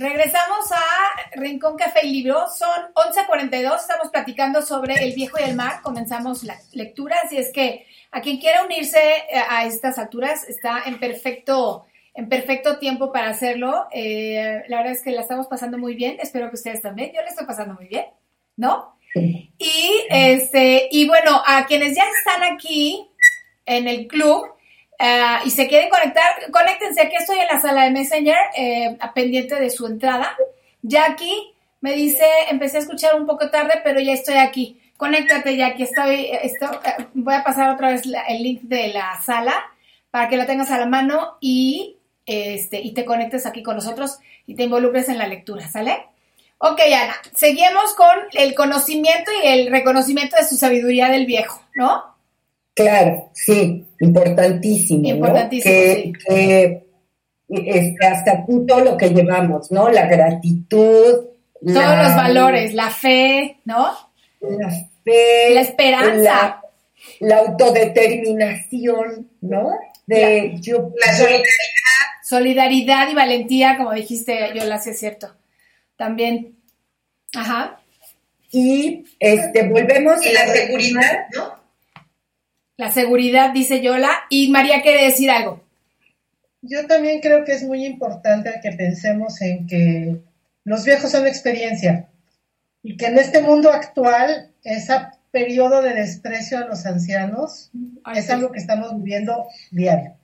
Regresamos a Rincón Café y Libro. Son 11.42. Estamos platicando sobre El Viejo y el Mar. Comenzamos la lectura. Así es que a quien quiera unirse eh, a estas alturas está en perfecto, en perfecto tiempo para hacerlo. Eh, la verdad es que la estamos pasando muy bien. Espero que ustedes también. Yo la estoy pasando muy bien, ¿no? Y, este, y bueno, a quienes ya están aquí en el club, uh, y se quieren conectar, conéctense, aquí estoy en la sala de Messenger, eh, pendiente de su entrada. Jackie me dice, empecé a escuchar un poco tarde, pero ya estoy aquí. Conéctate, Jackie, estoy, estoy eh, voy a pasar otra vez el link de la sala para que lo tengas a la mano y, este, y te conectes aquí con nosotros y te involucres en la lectura, ¿sale? Ok, Ana, seguimos con el conocimiento y el reconocimiento de su sabiduría del viejo, ¿no? Claro, sí, importantísimo. Importantísimo. Que, que este, hasta aquí todo lo que llevamos, ¿no? La gratitud. Todos los valores, la fe, ¿no? La fe. La esperanza. La, la autodeterminación, ¿no? De la, yo. La solidaridad. Solidaridad y valentía, como dijiste, yo la sé cierto. También. Ajá. Y este, volvemos. Y la seguridad, ¿no? La seguridad, dice Yola. Y María quiere decir algo. Yo también creo que es muy importante que pensemos en que los viejos son experiencia y que en este mundo actual ese periodo de desprecio a los ancianos Ay, es sí. algo que estamos viviendo diario.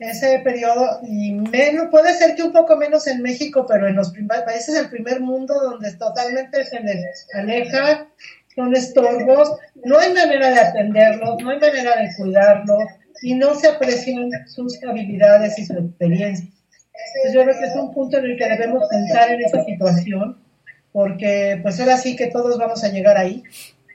Ese periodo, y menos, puede ser que un poco menos en México, pero en los países del primer mundo donde totalmente se les aleja, son estorbos, no hay manera de atenderlos, no hay manera de cuidarlos y no se aprecian sus habilidades y su experiencia. Entonces, yo creo que es un punto en el que debemos pensar en esa situación, porque pues ahora sí que todos vamos a llegar ahí,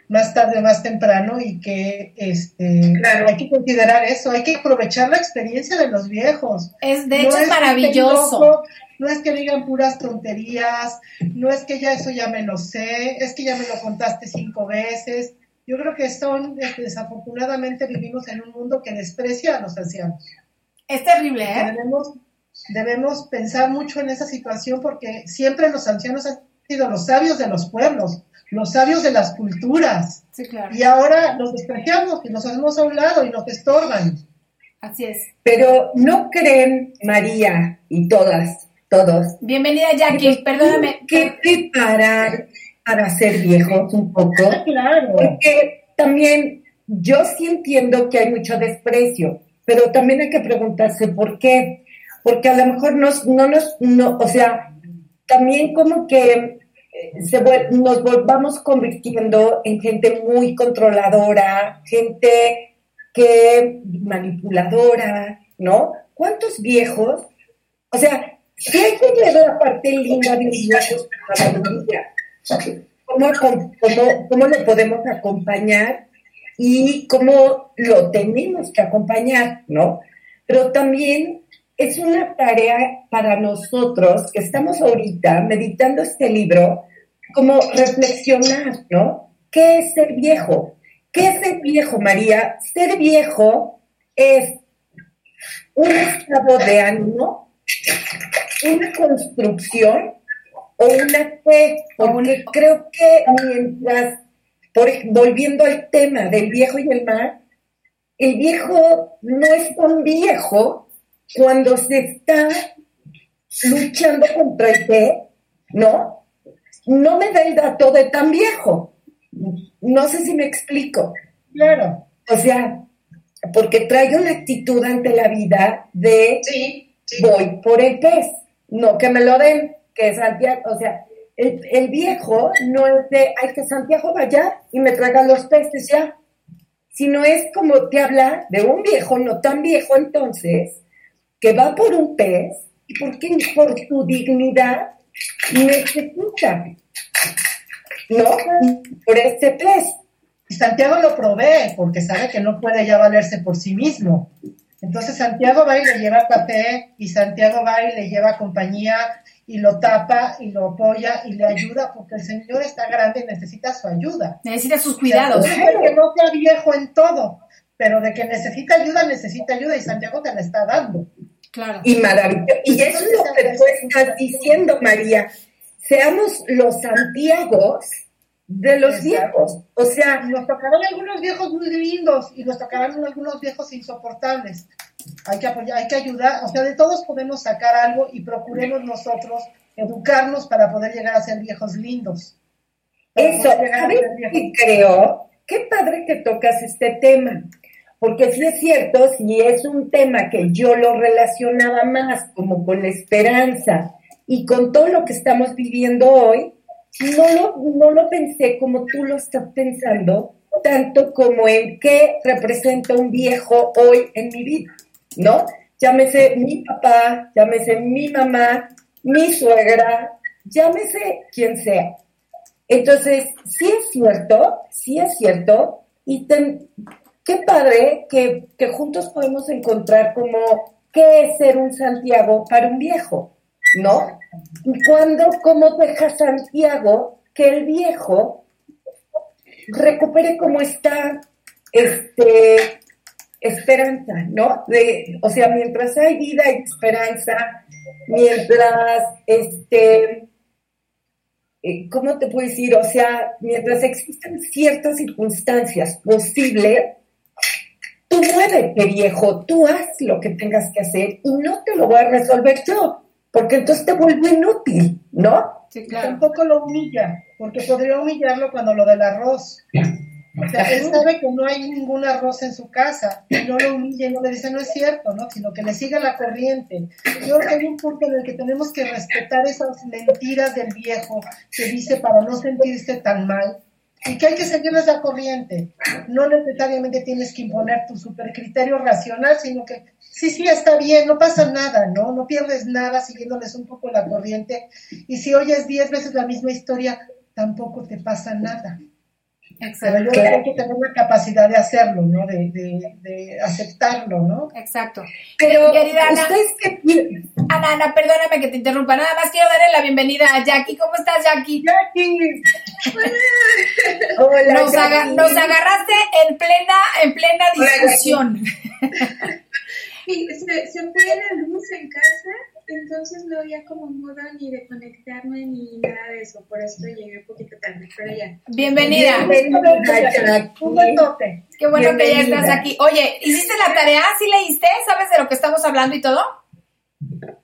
más tarde o más temprano, y que este, Claro. hay que considerar eso, hay que aprovechar la experiencia de los viejos. Es, de No hecho, es maravilloso. No es que digan puras tonterías, no es que ya eso ya me lo sé, es que ya me lo contaste cinco veces. Yo creo que son, este, desafortunadamente vivimos en un mundo que desprecia a los ancianos. Es terrible, ¿eh? debemos, debemos pensar mucho en esa situación porque siempre los ancianos han sido los sabios de los pueblos, los sabios de las culturas. Sí, claro. Y ahora los despreciamos y los hacemos a un lado y nos estorban. Así es. Pero no creen, María y todas, todos, Bienvenida, Jackie. Perdóname. que preparar para ser viejos un poco. [LAUGHS] Claro. Porque también yo sí entiendo que hay mucho desprecio, pero también hay que preguntarse por qué. Porque a lo mejor nos, no nos, no, o sea, también como que eh, se vuel- nos volvamos convirtiendo en gente muy controladora, gente que manipuladora, ¿no? ¿Cuántos viejos? O sea, que ver la parte linda de maravilla. ¿Cómo, cómo, cómo lo podemos acompañar y cómo lo tenemos que acompañar, ¿no? Pero también es una tarea para nosotros que estamos ahorita meditando este libro, como reflexionar, ¿no? ¿Qué es ser viejo? ¿Qué es ser viejo, María? Ser viejo es un estado de ánimo, una construcción o una fe, porque creo que mientras, por, volviendo al tema del viejo y el mar, el viejo no es tan viejo cuando se está luchando contra el té, ¿no? No me da el dato de tan viejo. No sé si me explico. Claro. O sea, porque trae una actitud ante la vida de Sí, sí. voy por el pez, no que me lo den, que Santiago, o sea, el, el viejo no es de, ay, que Santiago vaya y me traiga los peces ya, sino es como te habla de un viejo, no tan viejo entonces, que va por un pez y porque por su dignidad necesita, ¿no? Por este pez. Santiago lo provee porque sabe que no puede ya valerse por sí mismo. Entonces Santiago va y le lleva café y Santiago va y le lleva compañía y lo tapa y lo apoya y le ayuda porque el señor está grande y necesita su ayuda. Necesita sus cuidados. O sea, ser que no sea viejo en todo, pero de que necesita ayuda, necesita ayuda y Santiago te la está dando. Claro. Y maravilloso. Y eso es lo que tú estás diciendo, María. Seamos los Santiagos de los viejos. O sea, nos tocarán algunos viejos muy lindos y nos tocarán algunos viejos insoportables. Hay que apoyar, hay que ayudar, o sea, de todos podemos sacar algo y procuremos nosotros educarnos para poder llegar a ser viejos lindos. Eso, ¿sabes qué creo? Qué padre que tocas este tema, porque si es cierto, si es un tema que yo lo relacionaba más como con la esperanza y con todo lo que estamos viviendo hoy, no lo, no lo pensé como tú lo estás pensando, tanto como en qué representa un viejo hoy en mi vida, ¿no? Llámese mi papá, llámese mi mamá, mi suegra, llámese quien sea. Entonces, sí es cierto, sí es cierto, y qué padre que, que juntos podemos encontrar como qué es ser un Santiago para un viejo, ¿no? Y cuando, cómo deja Santiago que el viejo recupere como está este, esperanza, ¿no? De, o sea, mientras hay vida y esperanza, mientras, este, eh, ¿cómo te puedo decir? O sea, mientras existan ciertas circunstancias posibles, tú muévete, viejo, tú haz lo que tengas que hacer y no te lo voy a resolver yo, porque entonces te vuelve inútil, ¿no? Sí, claro. Tampoco lo humilla, porque podría humillarlo cuando lo del arroz. O sea, él sabe que no hay ningún arroz en su casa y no lo humille, no le dice no es cierto, ¿no? Sino que le siga la corriente. Yo creo que hay un punto en el que tenemos que respetar esas mentiras del viejo que dice para no sentirse tan mal y que hay que seguir esa corriente. No necesariamente tienes que imponer tu super criterio racional, sino que sí, sí, está bien, no pasa nada, ¿no? No pierdes nada siguiéndoles un poco la corriente. Y si oyes diez veces la misma historia, tampoco te pasa nada. Exacto. Pero yo hay que tener la capacidad de hacerlo, ¿no? De, de, de aceptarlo, ¿no? Exacto. Pero, querida Ana, Ana, Ana, perdóname que te interrumpa. Nada más quiero darle la bienvenida a Jackie. ¿Cómo estás, Jackie? Jackie. [LAUGHS] Hola. Nos, nos agarraste en plena, en plena discusión. [LAUGHS] Sí, se, se fue la luz en casa entonces no había como modo ni de conectarme ni nada de eso, por eso llegué un poquito tarde, pero ya. Bienvenida. Bienvenida. Qué bueno que ya estás aquí. Oye, ¿hiciste la tarea? ¿Sí leíste? ¿Sabes de lo que estamos hablando y todo?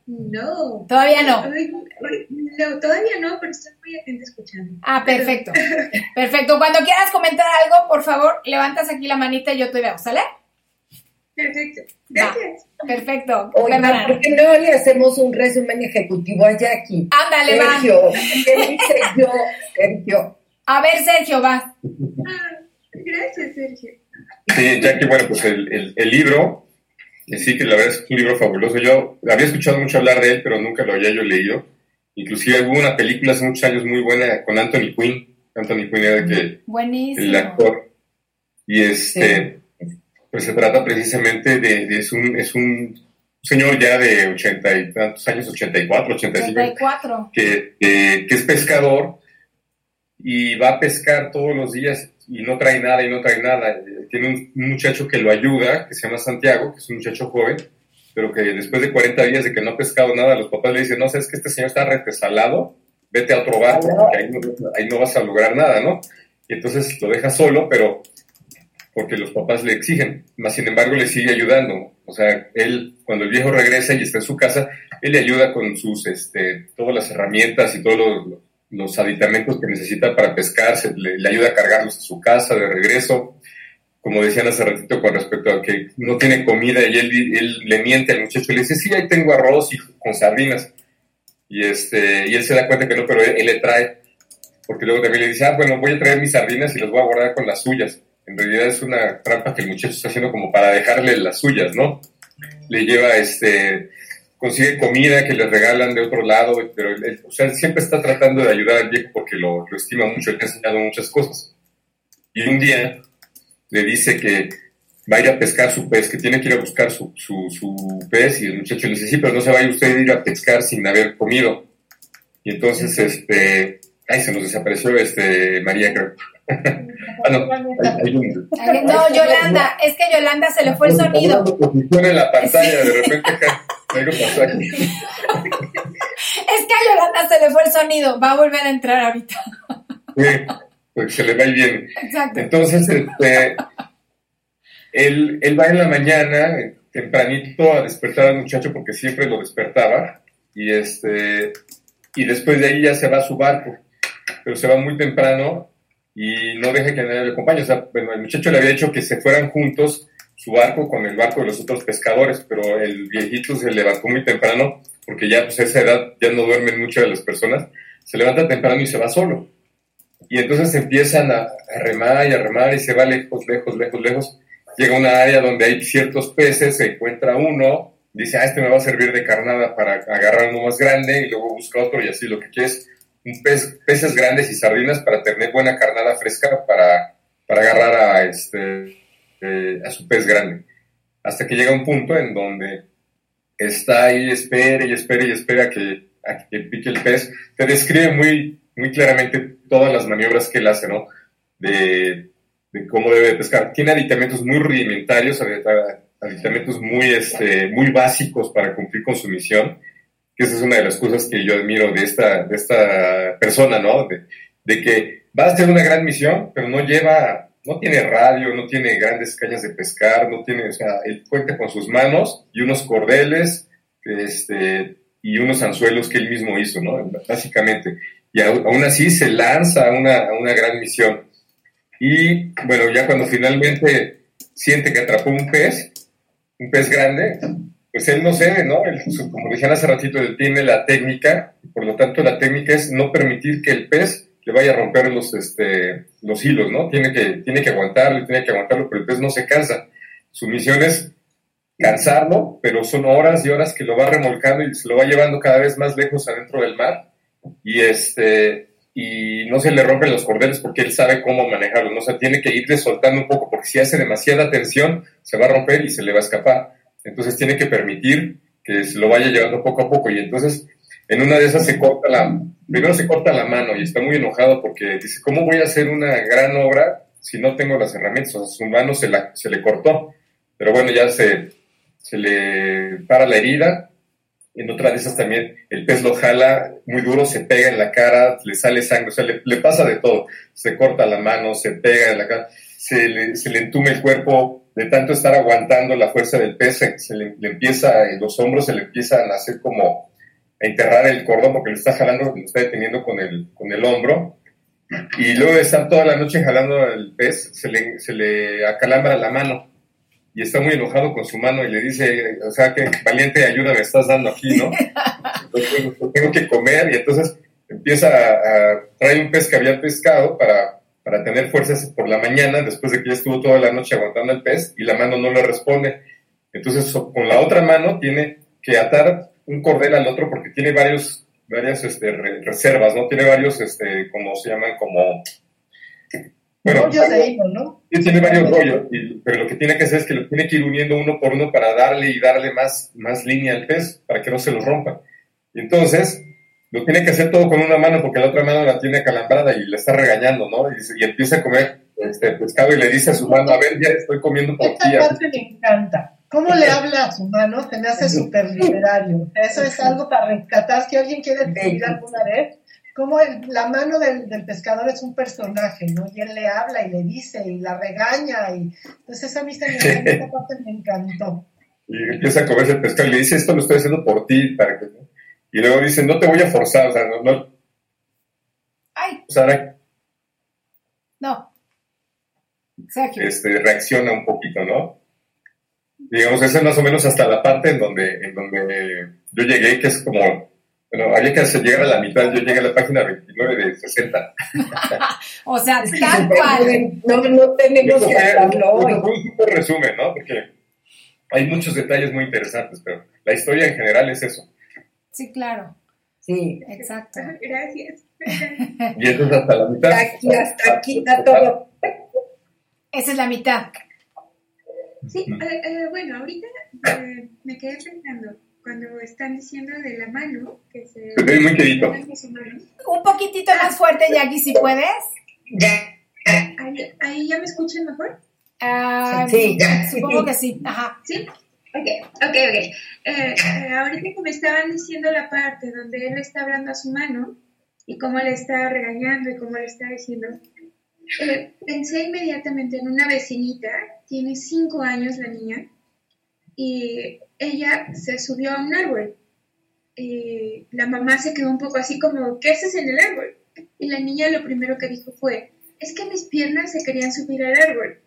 No. ¿Todavía no? No, todavía no, pero estoy muy atenta escuchando. Ah, perfecto. Perfecto. Cuando quieras comentar algo, por favor, levantas aquí la manita y yo te veo, ¿sale? Perfecto. Gracias. perfecto. Oiga, ¿por qué no le hacemos un resumen ejecutivo a Jackie? Ándale, Sergio, va. ¿Qué dice yo, Sergio? A ver, Sergio, va. Ah, gracias, Sergio. Sí, Jackie, bueno, pues el, el, libro, sí que la verdad es un libro fabuloso. Yo había escuchado mucho hablar de él, pero nunca lo había yo leído. Inclusive hubo una película hace muchos años muy buena con Anthony Quinn. Anthony Quinn era que, Buenísimo. el actor. Y este pues se trata precisamente de, es, un, es un señor ya de ochenta y tantos años, 84, 85, 84. Que, que, es pescador y va a pescar todos los días y no trae nada y no trae nada. Tiene un, muchacho que lo ayuda, que se llama Santiago, que es un muchacho joven, pero que después de 40 días de que no ha pescado nada, los papás le dicen, no, sabes que este señor está retesalado, vete a otro barco, porque ahí no, ahí no vas a lograr nada, ¿no? Y entonces lo deja solo, pero porque los papás le exigen, más sin embargo le sigue ayudando. O sea, él, cuando el viejo regresa y está en su casa, él le ayuda con sus, este, todas las herramientas y todos los, aditamentos que necesita para pescar, le, ayuda a cargarlos a su casa de regreso. Como decían hace ratito con respecto a que no tiene comida y él, él le miente al muchacho y le dice, sí, ahí tengo arroz y con sardinas. Y, este, y él se da cuenta que no, pero él le trae, porque luego también le dice, ah, bueno, voy a traer mis sardinas y las voy a guardar con las suyas en realidad es una trampa que el muchacho está haciendo como para dejarle las suyas, ¿no? Le lleva, este, consigue comida que le regalan de otro lado, pero él, o sea, siempre está tratando de ayudar al viejo porque lo, estima mucho, le ha enseñado muchas cosas. Y un día le dice que va a ir a pescar su pez, que tiene que ir a buscar su, su, su pez, y el muchacho le dice, sí, pero no se vaya usted a ir a pescar sin haber comido. Y entonces, este, ay, se nos desapareció este María, creo. Ah, [LAUGHS] no, Yolanda, es que Yolanda se le fue el sonido. en la pantalla, de repente algo pasó aquí. [LAUGHS] Es que a Yolanda se le fue el sonido. Va a volver a entrar ahorita. Sí, porque se le va y viene. Exacto. Entonces, este, él, él va en la mañana, tempranito, a despertar al muchacho porque siempre lo despertaba. Y, este, y después de ahí ya se va a su barco. Pero se va muy temprano y no deja que nadie le acompañe. O sea, bueno, el muchacho le había dicho que se fueran juntos su barco con el barco de los otros pescadores, pero el viejito se levantó muy temprano porque ya pues a esa edad ya no duermen mucho de las personas. Se levanta temprano y se va solo. Y entonces empiezan a, a remar y a remar y se va lejos, lejos, lejos, lejos. Llega a una área donde hay ciertos peces, se encuentra uno, dice, ah, este me va a servir de carnada para agarrar uno más grande y luego busca otro y así lo que quiere es un pez, peces grandes y sardinas para tener buena carnada fresca para, para agarrar a, este, eh, a su pez grande. Hasta que llega un punto en donde está ahí, espera y espera y espera que, que pique el pez. Te describe muy, muy claramente todas las maniobras que él hace, ¿no? De, de cómo debe de pescar. Tiene aditamentos muy rudimentarios, aditamentos muy, este, muy básicos para cumplir con su misión, que esa es una de las cosas que yo admiro de esta, de esta persona, ¿no? De, que va a hacer una gran misión, pero no lleva, no tiene radio, no tiene grandes cañas de pescar, no tiene, o sea, él cuenta con sus manos y unos cordeles, este, y unos anzuelos que él mismo hizo, ¿no? Básicamente. Y aún así se lanza a una, a una gran misión. Y bueno, ya cuando finalmente siente que atrapó un pez, un pez grande, pues él no cede, ¿no? Como decían hace ratito, él tiene la técnica, por lo tanto la técnica es no permitir que el pez le vaya a romper los, este, los hilos, ¿no? Tiene que, tiene que aguantarlo, tiene que aguantarlo, pero el pez no se cansa. Su misión es cansarlo, pero son horas y horas que lo va remolcando y se lo va llevando cada vez más lejos adentro del mar. Y este, y no se le rompen los cordeles porque él sabe cómo manejarlo, ¿no? O sea, tiene que irle soltando un poco porque si hace demasiada tensión se va a romper y se le va a escapar. Entonces tiene que permitir que se lo vaya llevando poco a poco y entonces en una de esas se corta la, primero se corta la mano y está muy enojado porque dice, ¿cómo voy a hacer una gran obra si no tengo las herramientas? O sea, su mano se, la, se le cortó, pero bueno, ya se, se le para la herida en otra de esas también el pez lo jala muy duro, se pega en la cara, le sale sangre, o sea, le, pasa de todo. Se corta la mano, se pega en la cara, se le, se le entume el cuerpo de tanto estar aguantando la fuerza del pez, se, le, empieza, los hombros se le empiezan a hacer como a enterrar el cordón porque le está jalando, lo está deteniendo con el, con el hombro. Y luego de estar toda la noche jalando el pez, se le, se le acalambra la mano y está muy enojado con su mano y le dice, o sea, que valiente ayuda me estás dando aquí, ¿no? Entonces, tengo que comer y entonces empieza a, a traer un pez que había pescado para, para tener fuerzas por la mañana, después de que ya estuvo toda la noche aguantando el pez y la mano no le responde. Entonces, con la otra mano tiene que atar un cordel al otro porque tiene varios, varias este, reservas, ¿no? Tiene varios, este, como se llaman, como bueno, rollos de hilo, ¿no? Tiene varios rollos, y, pero lo que tiene que hacer es que lo tiene que ir uniendo uno por uno para darle y darle más, más línea al pez, para que no se lo rompa. Y entonces, lo tiene que hacer todo con una mano, porque la otra mano la tiene calambrada y le está regañando, ¿no? Y, y empieza a comer este pescado y le dice a su mano, a ver, ya estoy comiendo Esta parte me encanta. ¿Cómo le habla a su mano? Se me hace súper literario. Eso es algo para rescatar. Si alguien quiere decir alguna vez, como el, la mano del, del, pescador es un personaje, ¿no? Y él le habla y le dice y la regaña. y Entonces a mí se me, parte me encantó. Y empieza a comerse el pescado y le dice, esto lo estoy haciendo por ti. Para que... Y luego dice, no te voy a forzar, o sea, no... no... Ay. Sara, no. Sergio. Este, reacciona un poquito, ¿no? Digamos, esa es más o menos hasta la parte en donde, en donde yo llegué, que es como bueno, había que hacer llegar a la mitad, yo llegué a la página 29 de 60. [LAUGHS] o sea, tal cual. No, no tenemos que hablarlo hoy. Un resumen, ¿no? Porque hay muchos detalles muy interesantes, pero la historia en general es eso. Sí, claro. Sí. Exacto. [LAUGHS] Gracias. [LAUGHS] Y eso es hasta la mitad. Aquí, hasta aquí está todo. Esa es la mitad. Sí, eh, eh, bueno, ahorita eh, me quedé pensando cuando están diciendo de la mano, que se... Ve muy quedito. Un poquitito más fuerte, Jackie, si puedes. Ya. Ahí, ahí ya me escuchan mejor. Ah, Sí, Supongo que sí. Ajá. Sí. Ok, ok, ok. Eh, eh, ahorita que me estaban diciendo la parte donde él está hablando a su mano y cómo le está regañando y cómo le está diciendo, eh, pensé inmediatamente en una vecinita, tiene cinco años la niña, y ella se subió a un árbol. Y la mamá se quedó un poco así como, ¿qué haces en el árbol? Y la niña lo primero que dijo fue, es que mis piernas se querían subir al árbol.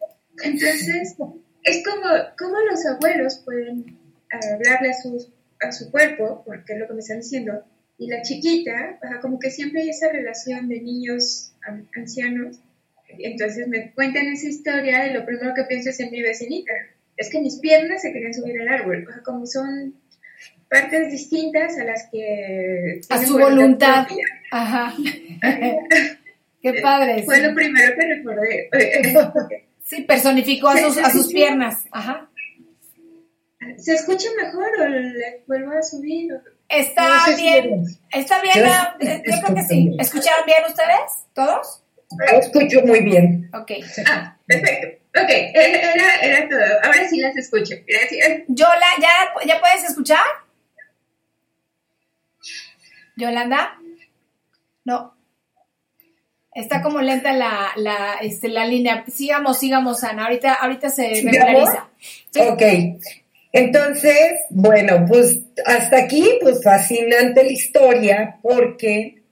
Entonces, es como, como los abuelos pueden hablarle a, sus, a su cuerpo, porque es lo que me están diciendo, y la chiquita, como que siempre hay esa relación de niños ancianos. Entonces me cuentan esa historia y lo primero que pienso es en mi vecinita. Es que mis piernas se querían subir al árbol, como son partes distintas a las que... A su voluntad. Ajá. [LAUGHS] Qué padre. Fue lo primero que recordé. [LAUGHS] Sí, personificó a sus, a sus piernas. Ajá. ¿Se escucha mejor o le vuelvo a subir? Está bien. Está bien. Yo, creo que sí. ¿Escucharon bien ustedes? ¿Todos? Yo escucho muy bien. Ok. Ah, perfecto. Ok, era, era todo. Ahora sí las escucho. Gracias. Yola, ¿ya, ¿ya puedes escuchar? ¿Yolanda? No. Está como lenta la, la, este, la línea. Sigamos, sigamos, Ana. Ahorita, ahorita se regulariza. Ok. Entonces, bueno, pues hasta aquí, pues fascinante la historia, porque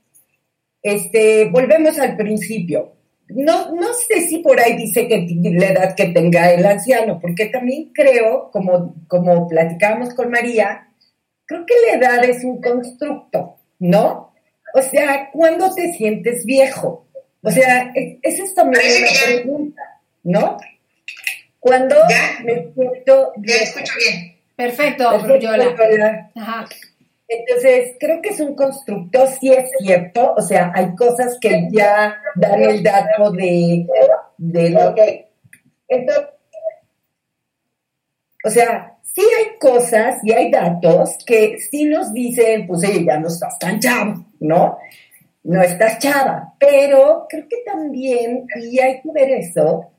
este, volvemos al principio. No, no sé si por ahí dice que la edad que tenga el anciano, porque también creo, como, como platicábamos con María, creo que la edad es un constructo, ¿no? O sea, ¿cuándo te sientes viejo? O sea, esa es también una pregunta, ¿no? Cuando me siento Ya escucho bien. Perfecto, Yola. Ajá. Entonces, creo que es un constructo, sí es cierto, o sea, hay cosas que ya dan el dato de, de lo que... Entonces, o sea, sí hay cosas y hay datos que sí nos dicen, pues, ya no estás tan chavo, ¿no? No estás chava, pero creo que también, y hay que ver eso,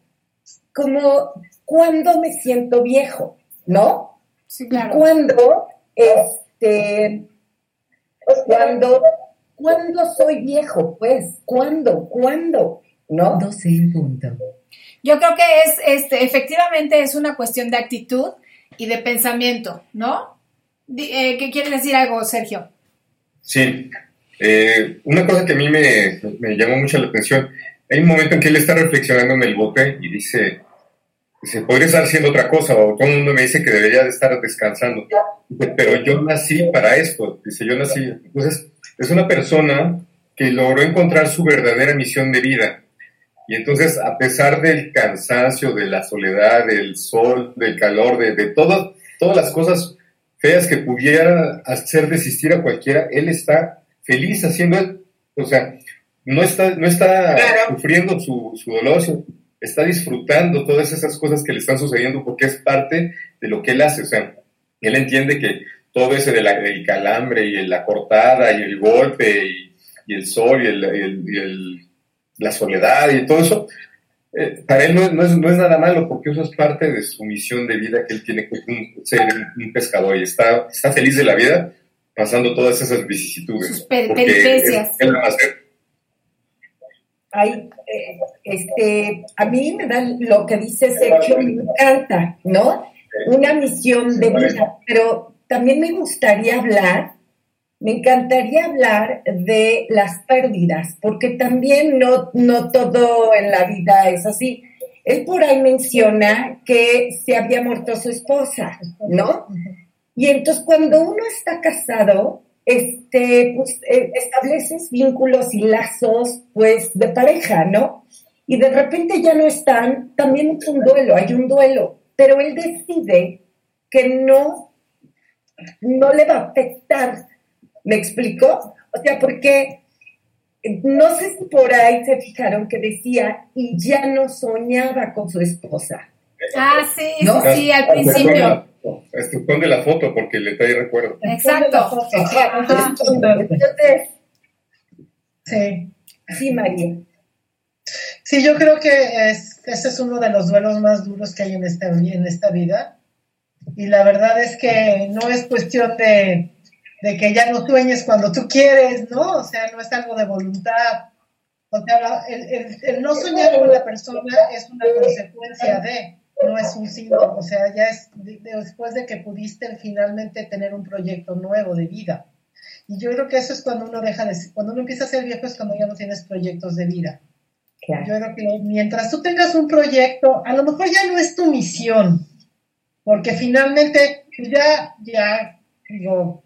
como cuando me siento viejo, ¿no? Sí, claro. Cuando, este, cuando, cuando soy viejo, pues, ¿cuándo? ¿Cuándo? ¿No? 12 en punto. Yo creo que es, este, efectivamente es una cuestión de actitud y de pensamiento, ¿no? Eh, ¿Qué quiere decir algo, Sergio? Sí. Eh, una cosa que a mí me, me llamó mucho la atención, hay un momento en que él está reflexionando en el bote y dice, Dice, podría estar haciendo otra cosa, o todo el mundo me dice que debería de estar descansando. pero yo nací para esto. Dice, yo nací. Entonces, es una persona que logró encontrar su verdadera misión de vida. Y entonces, a pesar del cansancio, de la soledad, del sol, del calor, de, de todas, todas las cosas feas que pudiera hacer desistir a cualquiera, él está feliz haciendo, o sea, no está, no está sufriendo su, su dolor, está disfrutando todas esas cosas que le están sucediendo porque es parte de lo que él hace. O sea, él entiende que todo ese del calambre y la cortada y el golpe y, el sol y, el, la soledad y todo eso, eh, para él no, es, nada malo porque eso es parte de su misión de vida que él tiene que ser un pescador y está, está feliz de la vida pasando todas esas vicisitudes. Sus peripecias hay, eh, este, a mí me da lo que dice Sergio, me encanta, ¿no? Una misión de vida, pero también me gustaría hablar, me encantaría hablar de las pérdidas, porque también no, no todo en la vida es así. Él por ahí menciona que se había muerto su esposa, ¿no? Y entonces cuando uno está casado, este, pues, eh, estableces vínculos y lazos, pues, de pareja, ¿no? Y de repente ya no están, también es un duelo, hay un duelo, pero él decide que no, no le va a afectar, ¿me explico? O sea, porque no sé si por ahí se fijaron que decía, y ya no soñaba con su esposa. Ah, sí, sí, al principio. Este, ponle la foto porque le trae recuerdo. Exacto. sí. Sí, María. Sí, yo creo que es, ese es uno de los duelos más duros que hay en esta, en esta vida. y la verdad es que no es cuestión de, de que ya no sueñes cuando tú quieres, ¿no? O sea, no es algo de voluntad. O sea, el, el, no soñar con la persona es una consecuencia de, no es un síntoma, o sea, ya es después de que pudiste finalmente tener un proyecto nuevo de vida. Y yo creo que eso es cuando uno deja de, cuando uno empieza a ser viejo es cuando ya no tienes proyectos de vida. Yo creo que mientras tú tengas un proyecto, a lo mejor ya no es tu misión, porque finalmente ya, ya, digo,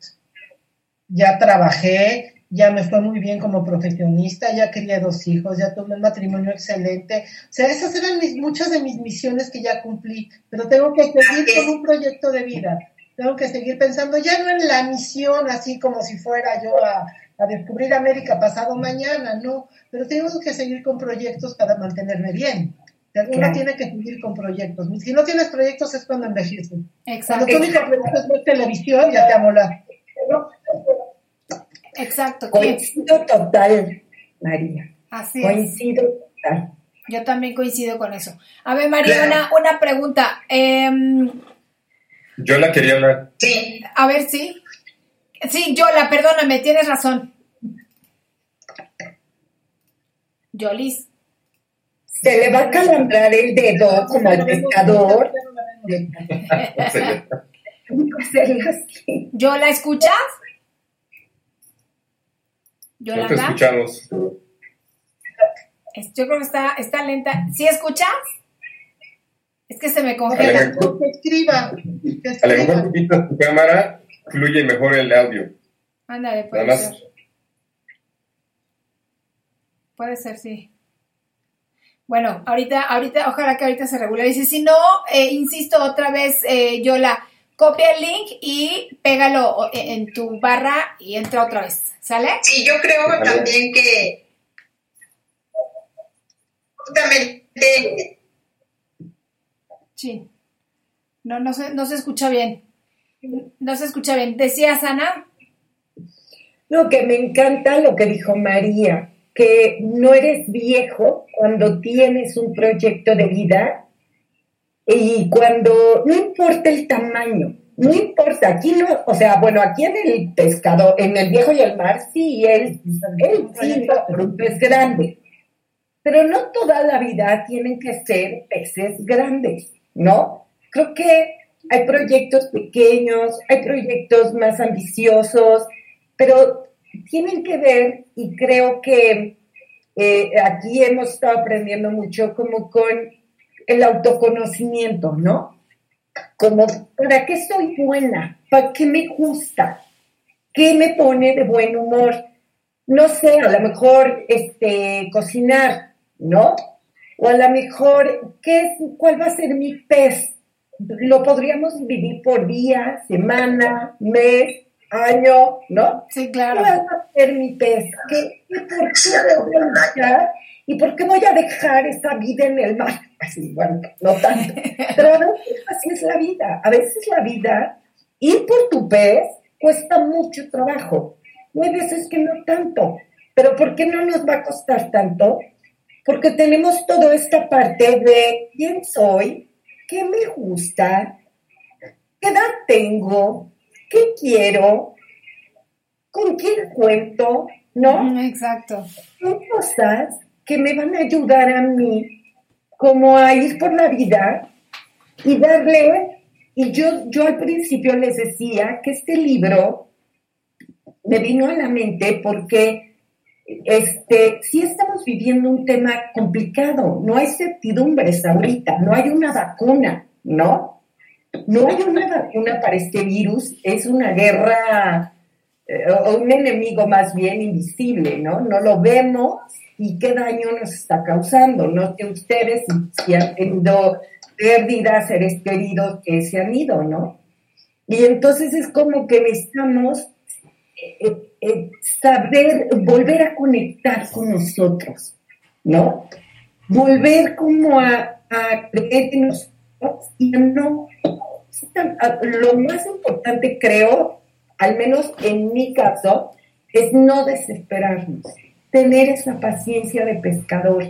ya trabajé, ya me fue muy bien como profesionista, ya crié dos hijos, ya tuve un matrimonio excelente. O sea, esas eran mis, muchas de mis misiones que ya cumplí, pero tengo que seguir con un proyecto de vida. Tengo que seguir pensando ya no en la misión, así como si fuera yo a, a descubrir América pasado mañana, no, pero tengo que seguir con proyectos para mantenerme bien. Uno tiene que seguir con proyectos. Si no tienes proyectos es cuando envejeces. Exacto. Cuando tú único proyecto es ver televisión, ya te amola. Exacto. Coincido total, María. Así coincido total. Yo también coincido con eso. A ver, María, una, una pregunta. Em, yo la quería hablar. Sí. A ver, sí. Sí, yo la perdóname, tienes razón. Yolis. Se le va a calambrar el dedo como el pescador. [LAUGHS] ¿Yo la escuchas? No te escuchamos. Yo creo que está, está lenta. ¿Sí escuchas? Es que se me congela. A lo mejor, escriba. A lo mejor quitas tu cámara, fluye mejor el audio. Ándale, puede ser. Puede ser, sí. Bueno, ahorita, ahorita, ojalá que ahorita se regularice. Si no, eh, insisto otra vez, eh, yo la copia el link y pégalo en tu barra y entra otra vez. ¿Sale? Sí, yo creo también que justamente Sí. No, no se, no se escucha bien. No se escucha bien. ¿Decías, Ana? No, que me encanta lo que dijo María, que no eres viejo cuando tienes un proyecto de vida y cuando, no importa el tamaño, no importa, aquí no, o sea, bueno, aquí en el pescado, en el viejo y el mar, sí, él, él sí, pez grande. Pero no toda la vida tienen que ser peces grandes, ¿no? Creo que hay proyectos pequeños, hay proyectos más ambiciosos, pero tienen que ver, y creo que eh, aquí hemos estado aprendiendo mucho como con el autoconocimiento, ¿no? como, ¿para qué soy buena? ¿Para qué me gusta? ¿Qué me pone de buen humor? No sé, a lo mejor este, cocinar, ¿no? O a lo mejor, ¿qué ¿cuál va a ser mi pez? Lo podríamos dividir por día, semana, mes, año, ¿no? Sí, claro. ¿Cuál va a ser mi pez? ¿Qué, qué por qué ¿Y por qué voy a dejar esa vida en el mar? Así, bueno, no tanto. Pero a veces así es la vida. A veces la vida, ir por tu pez cuesta mucho trabajo. No hay veces que no tanto. Pero ¿por qué no nos va a costar tanto? Porque tenemos toda esta parte de quién soy, qué me gusta, qué edad tengo, qué quiero, con quién cuento, ¿no? Exacto. Son cosas que me van a ayudar a mí como a ir por la vida y darle, y yo, yo al principio les decía que este libro me vino a la mente porque este, sí estamos viviendo un tema complicado, no hay certidumbres ahorita, no hay una vacuna, ¿no? No hay una vacuna para este virus, es una guerra, eh, o un enemigo más bien invisible, ¿no? No lo vemos, y qué daño nos está causando. No que ustedes si han tenido pérdidas, seres queridos que se han ido, ¿no? Y entonces es como que necesitamos eh, eh, saber, volver a conectar con nosotros, ¿no? Volver como a, a creer en nosotros y no. Lo más importante, creo, al menos en mi caso, es no desesperarnos tener esa paciencia de pescador.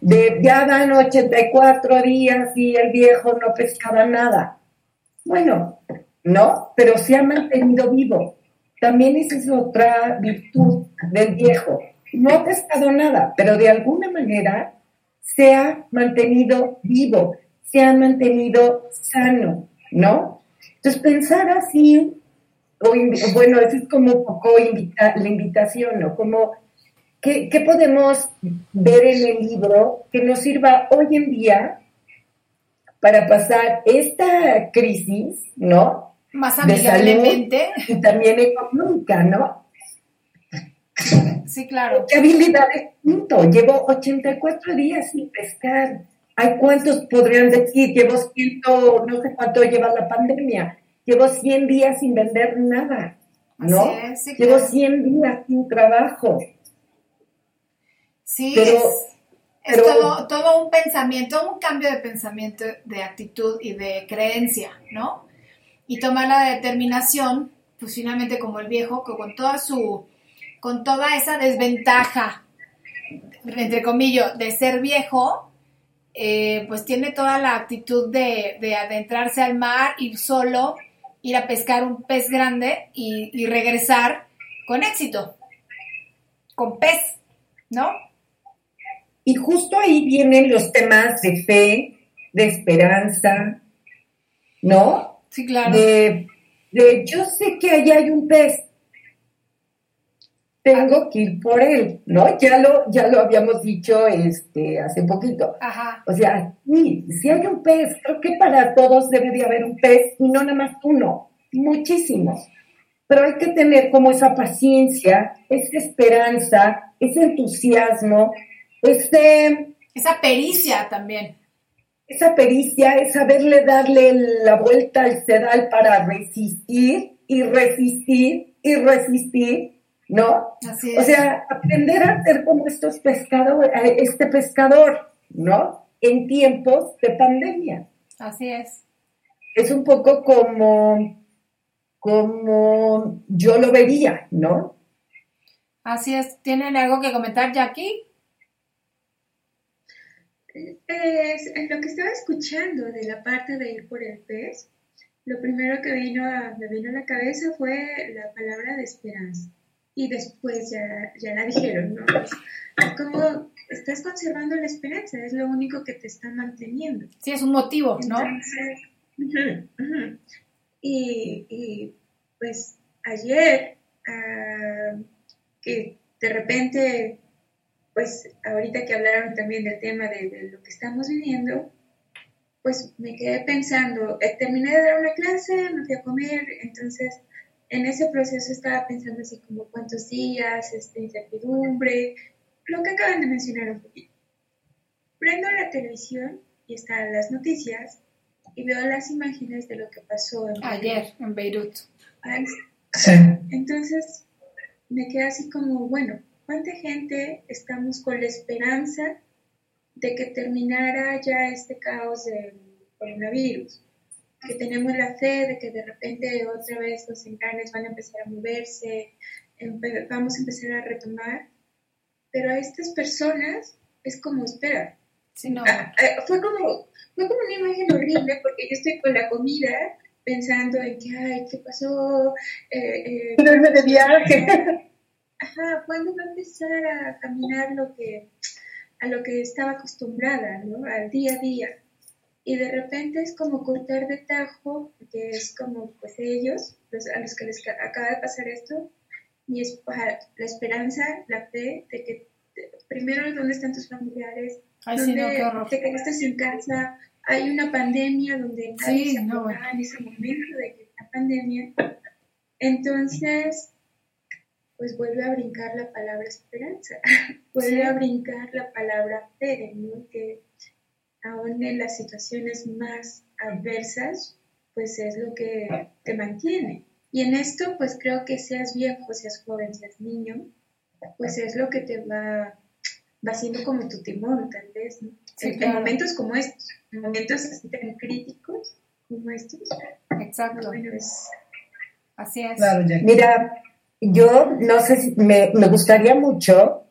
De ya dan 84 días y el viejo no pescaba nada. Bueno, no, pero se ha mantenido vivo. También esa es otra virtud del viejo. No ha pescado nada, pero de alguna manera se ha mantenido vivo, se ha mantenido sano, ¿no? Entonces pensar así, bueno, eso es como poco la invitación, ¿no? Como, ¿qué, ¿qué podemos ver en el libro que nos sirva hoy en día para pasar esta crisis, ¿no? Más amigablemente. y también económica, ¿no? Sí, claro. ¿Qué habilidades? Punto. Llevo 84 días sin pescar. ¿Hay cuántos podrían decir? Llevo 100, no sé cuánto lleva la pandemia. Llevo 100 días sin vender nada, ¿no? Llevo 100 días sin trabajo. Sí, es, todo, todo un pensamiento, un cambio de pensamiento, de actitud y de creencia, ¿no? Y tomar la determinación, pues finalmente como el viejo, que con toda su con toda esa desventaja, entre comillas, de ser viejo, eh, pues tiene toda la actitud de, adentrarse al mar, ir solo, ir a pescar un pez grande y, regresar con éxito, con pez, ¿no? Y justo ahí vienen los temas de fe, de esperanza, ¿no? Sí, claro. De, de yo sé que allá hay un pez, tengo que ir por él, ¿no? Ya lo, ya lo habíamos dicho este, hace poquito. Ajá. O sea, sí, si hay un pez, creo que para todos debe de haber un pez y no nada más uno, muchísimos. Pero hay que tener como esa paciencia, esa esperanza, ese entusiasmo, ese... Esa pericia también. Esa pericia es saberle darle la vuelta al sedal para resistir y resistir y resistir ¿no? Así es. O sea, aprender a ser como estos pescadores, este pescador, ¿no? En tiempos de pandemia. Así es. Es un poco como, como yo lo vería, ¿no? Así es. ¿Tienen algo que comentar, Jackie? Es, en lo que estaba escuchando de la parte de ir por el pez, lo primero que vino a, me vino a la cabeza fue la palabra de esperanza y después ya, ya la dijeron, ¿no? como estás conservando la esperanza, es lo único que te está manteniendo. Sí, es un motivo, ¿no? Y, y, pues ayer, ah, que de repente, pues ahorita que hablaron también del tema de, de, lo que estamos viviendo, pues me quedé pensando, eh, terminé de dar una clase, me fui a comer, entonces en ese proceso estaba pensando así como cuántos días, esta incertidumbre, lo que acaban de mencionar un poquito. Prendo la televisión y están las noticias y veo las imágenes de lo que pasó en ayer en Beirut. Sí. Entonces me quedé así como, bueno, ¿cuánta gente estamos con la esperanza de que terminara ya este caos del coronavirus? que tenemos la fe de que de repente otra vez los engranes van a empezar a moverse, vamos a empezar a retomar, pero a estas personas es como, espera, ah, ah, fue, como, fue como una imagen horrible porque yo estoy con la comida pensando en que, ay, ¿qué pasó? Eh, eh, de viaje. [LAUGHS] Ajá, ¿cuándo va a empezar a caminar lo que, a lo que estaba acostumbrada, ¿no? Al día a día. Y de repente es como cortar de tajo, que es como pues ellos, a los que les acaba de pasar esto, y es la esperanza, la fe de que primero dónde están tus familiares, dónde te quedaste sin casa, hay una pandemia donde nadie se no, en ese momento de que la pandemia, entonces pues vuelve a brincar la palabra esperanza, [LAUGHS] vuelve a brincar la palabra fe, ¿no? que aún en las situaciones más adversas, pues es lo que te mantiene. Y en esto, pues creo que seas viejo, seas joven, seas niño, pues es lo que te va, va siendo como tu timón, tal vez, en, momentos como estos, en momentos así tan críticos como estos. Exacto. Bueno, es... Así es. Mira, yo no sé si me, me gustaría mucho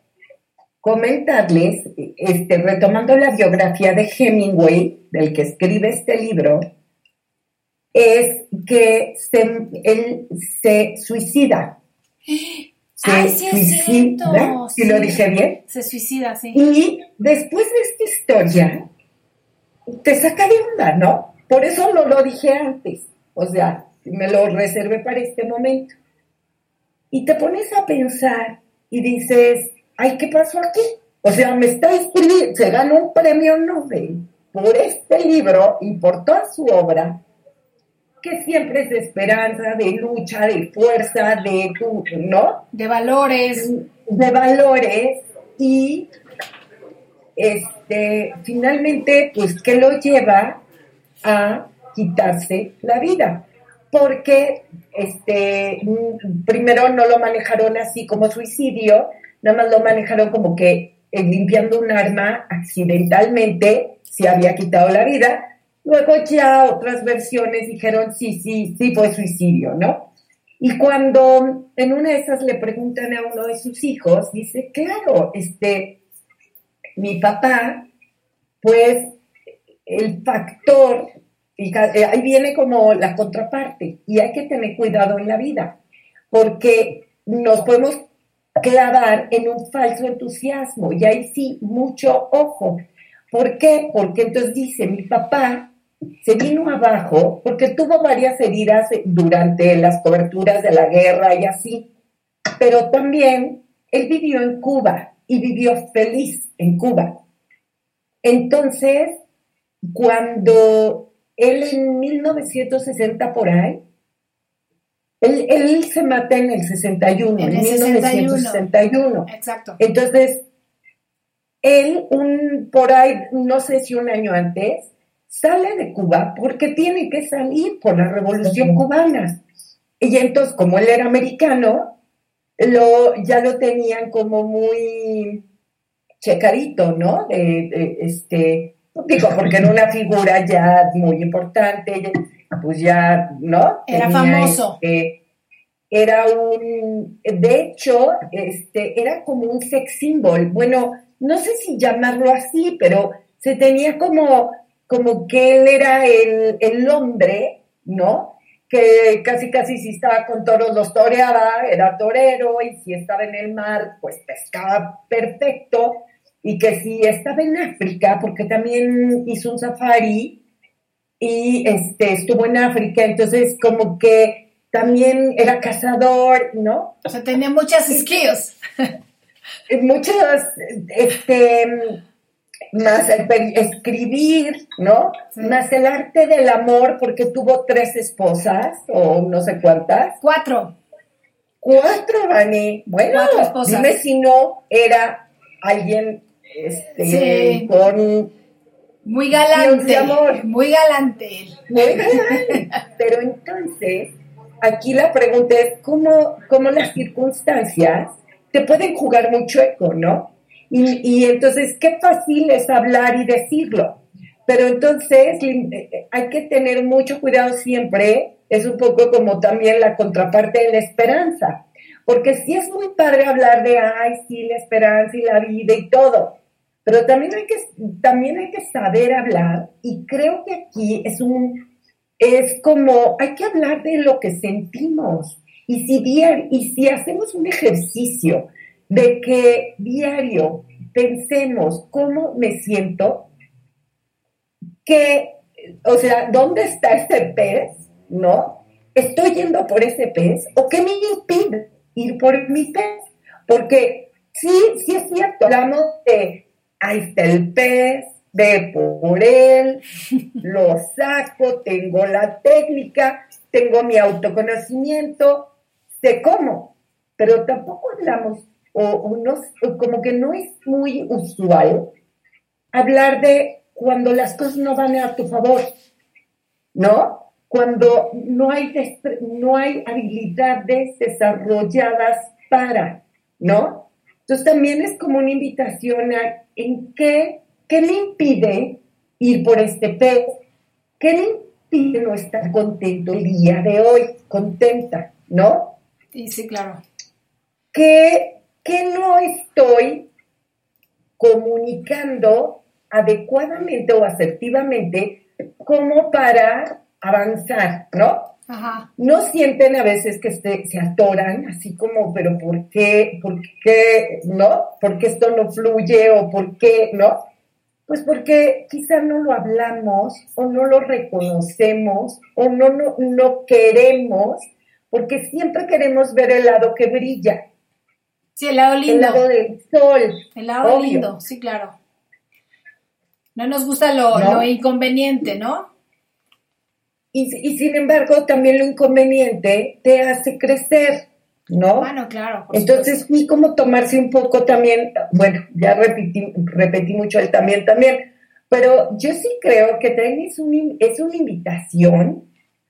comentarles, este, retomando la biografía de Hemingway, del que escribe este libro, es que se, él se suicida. Se Ay, sí suicida, si lo sí. dije bien. Se suicida, sí. Y después de esta historia, te saca de onda, ¿no? Por eso no lo dije antes. O sea, me lo reservé para este momento. Y te pones a pensar y dices, ay, ¿qué pasó aquí? O sea, me está escribiendo, se ganó un premio Nobel por este libro y por toda su obra, que siempre es de esperanza, de lucha, de fuerza, de, ¿no? De valores. de valores y este finalmente pues que lo lleva a quitarse la vida porque este primero no lo manejaron así como suicidio nada más lo manejaron como que eh, limpiando un arma accidentalmente se había quitado la vida. Luego ya otras versiones dijeron sí sí sí fue suicidio no y cuando en una de esas le preguntan a uno de sus hijos, dice, claro, este, mi papá, pues el factor, eh, ahí viene como la contraparte, y hay que tener cuidado en la vida, porque nos podemos clavar en un falso entusiasmo, y ahí sí, mucho ojo. ¿Por qué? Porque entonces dice, mi papá se vino abajo porque tuvo varias heridas durante las coberturas de la guerra y así, pero también él vivió en Cuba y vivió feliz en Cuba. Entonces, cuando él en 1960 por ahí, él, él se mata en el 61, En en, el 61. 1961. Exacto. Entonces, él, un, por ahí, no sé si un año antes, sale de Cuba porque tiene que salir por la revolución cubana. Y entonces, como él era americano, lo, ya lo tenían como muy checadito, ¿no? De, de, este, digo, porque era una figura ya muy importante, pues ya, ¿no? Era Tenía, famoso. este, era un, de hecho, este, era como un sex symbol. Bueno, no sé si llamarlo así, pero se tenía como, como que él era el, el hombre, ¿no? Que casi casi si estaba con toros los toreaba, era torero, y si estaba en el mar, pues pescaba perfecto, y que si estaba en África, porque también hizo un safari, y este, estuvo en África, entonces como que también era cazador, ¿no? O sea, tenía muchas skills. Muchas, este, más el escribir, ¿no? Sí. Más el arte del amor, porque tuvo tres esposas, o no sé cuántas. Cuatro. Cuatro, Vani. Bueno, Cuatro esposas. dime si no era alguien este, Sí. con Muy galante. amor. Muy galante. Muy. [LAUGHS] Pero entonces, aquí la pregunta es cómo, cómo las circunstancias te pueden jugar mucho eco, ¿no? Y, y entonces, qué fácil es hablar y decirlo. Pero entonces eh, hay que tener mucho cuidado siempre, es un poco como también la contraparte de la esperanza, porque sí es muy padre hablar de, ay, sí, la esperanza y la vida y todo, pero también hay que, también hay que saber hablar y creo que aquí es un, es como, hay que hablar de lo que sentimos y si, diar- y si hacemos un ejercicio de que diario pensemos cómo me siento, que, o sea, ¿dónde está ese pez? ¿No? ¿Estoy yendo por ese pez? ¿O qué me impide ir por mi pez? Porque sí, sí es cierto, hablamos de, ahí está el pez, ve por él, lo saco, tengo la técnica, tengo mi autoconocimiento, sé cómo, pero tampoco hablamos, o, o no, como que no es muy usual hablar de cuando las cosas no van a tu favor, ¿no? Cuando no hay, no hay habilidades desarrolladas para, ¿no? Entonces también es como una invitación a en qué, qué le impide ir por este pez, qué le impide no estar contento el día de hoy, contenta, ¿no? Sí, sí, claro. que, que no estoy comunicando adecuadamente o asertivamente como para avanzar, ¿no? Ajá. No sienten a veces que se, se atoran, así como, pero ¿por qué? ¿Por qué? ¿No? ¿Por qué esto no fluye o por qué? ¿No? Pues porque quizá no lo hablamos o no lo reconocemos o no, no, no queremos, porque siempre queremos ver el lado que brilla, Sí, el lado el lindo. lado del sol. El lado obvio. lindo, sí, claro. No nos gusta lo, ¿No? lo inconveniente, ¿no? Y, y sin embargo, también lo inconveniente te hace crecer, ¿no? Bueno, claro. Entonces, sí, como tomarse un poco también, bueno, ya repetí, repetí mucho el también, también, pero yo sí creo que también es, un, es una invitación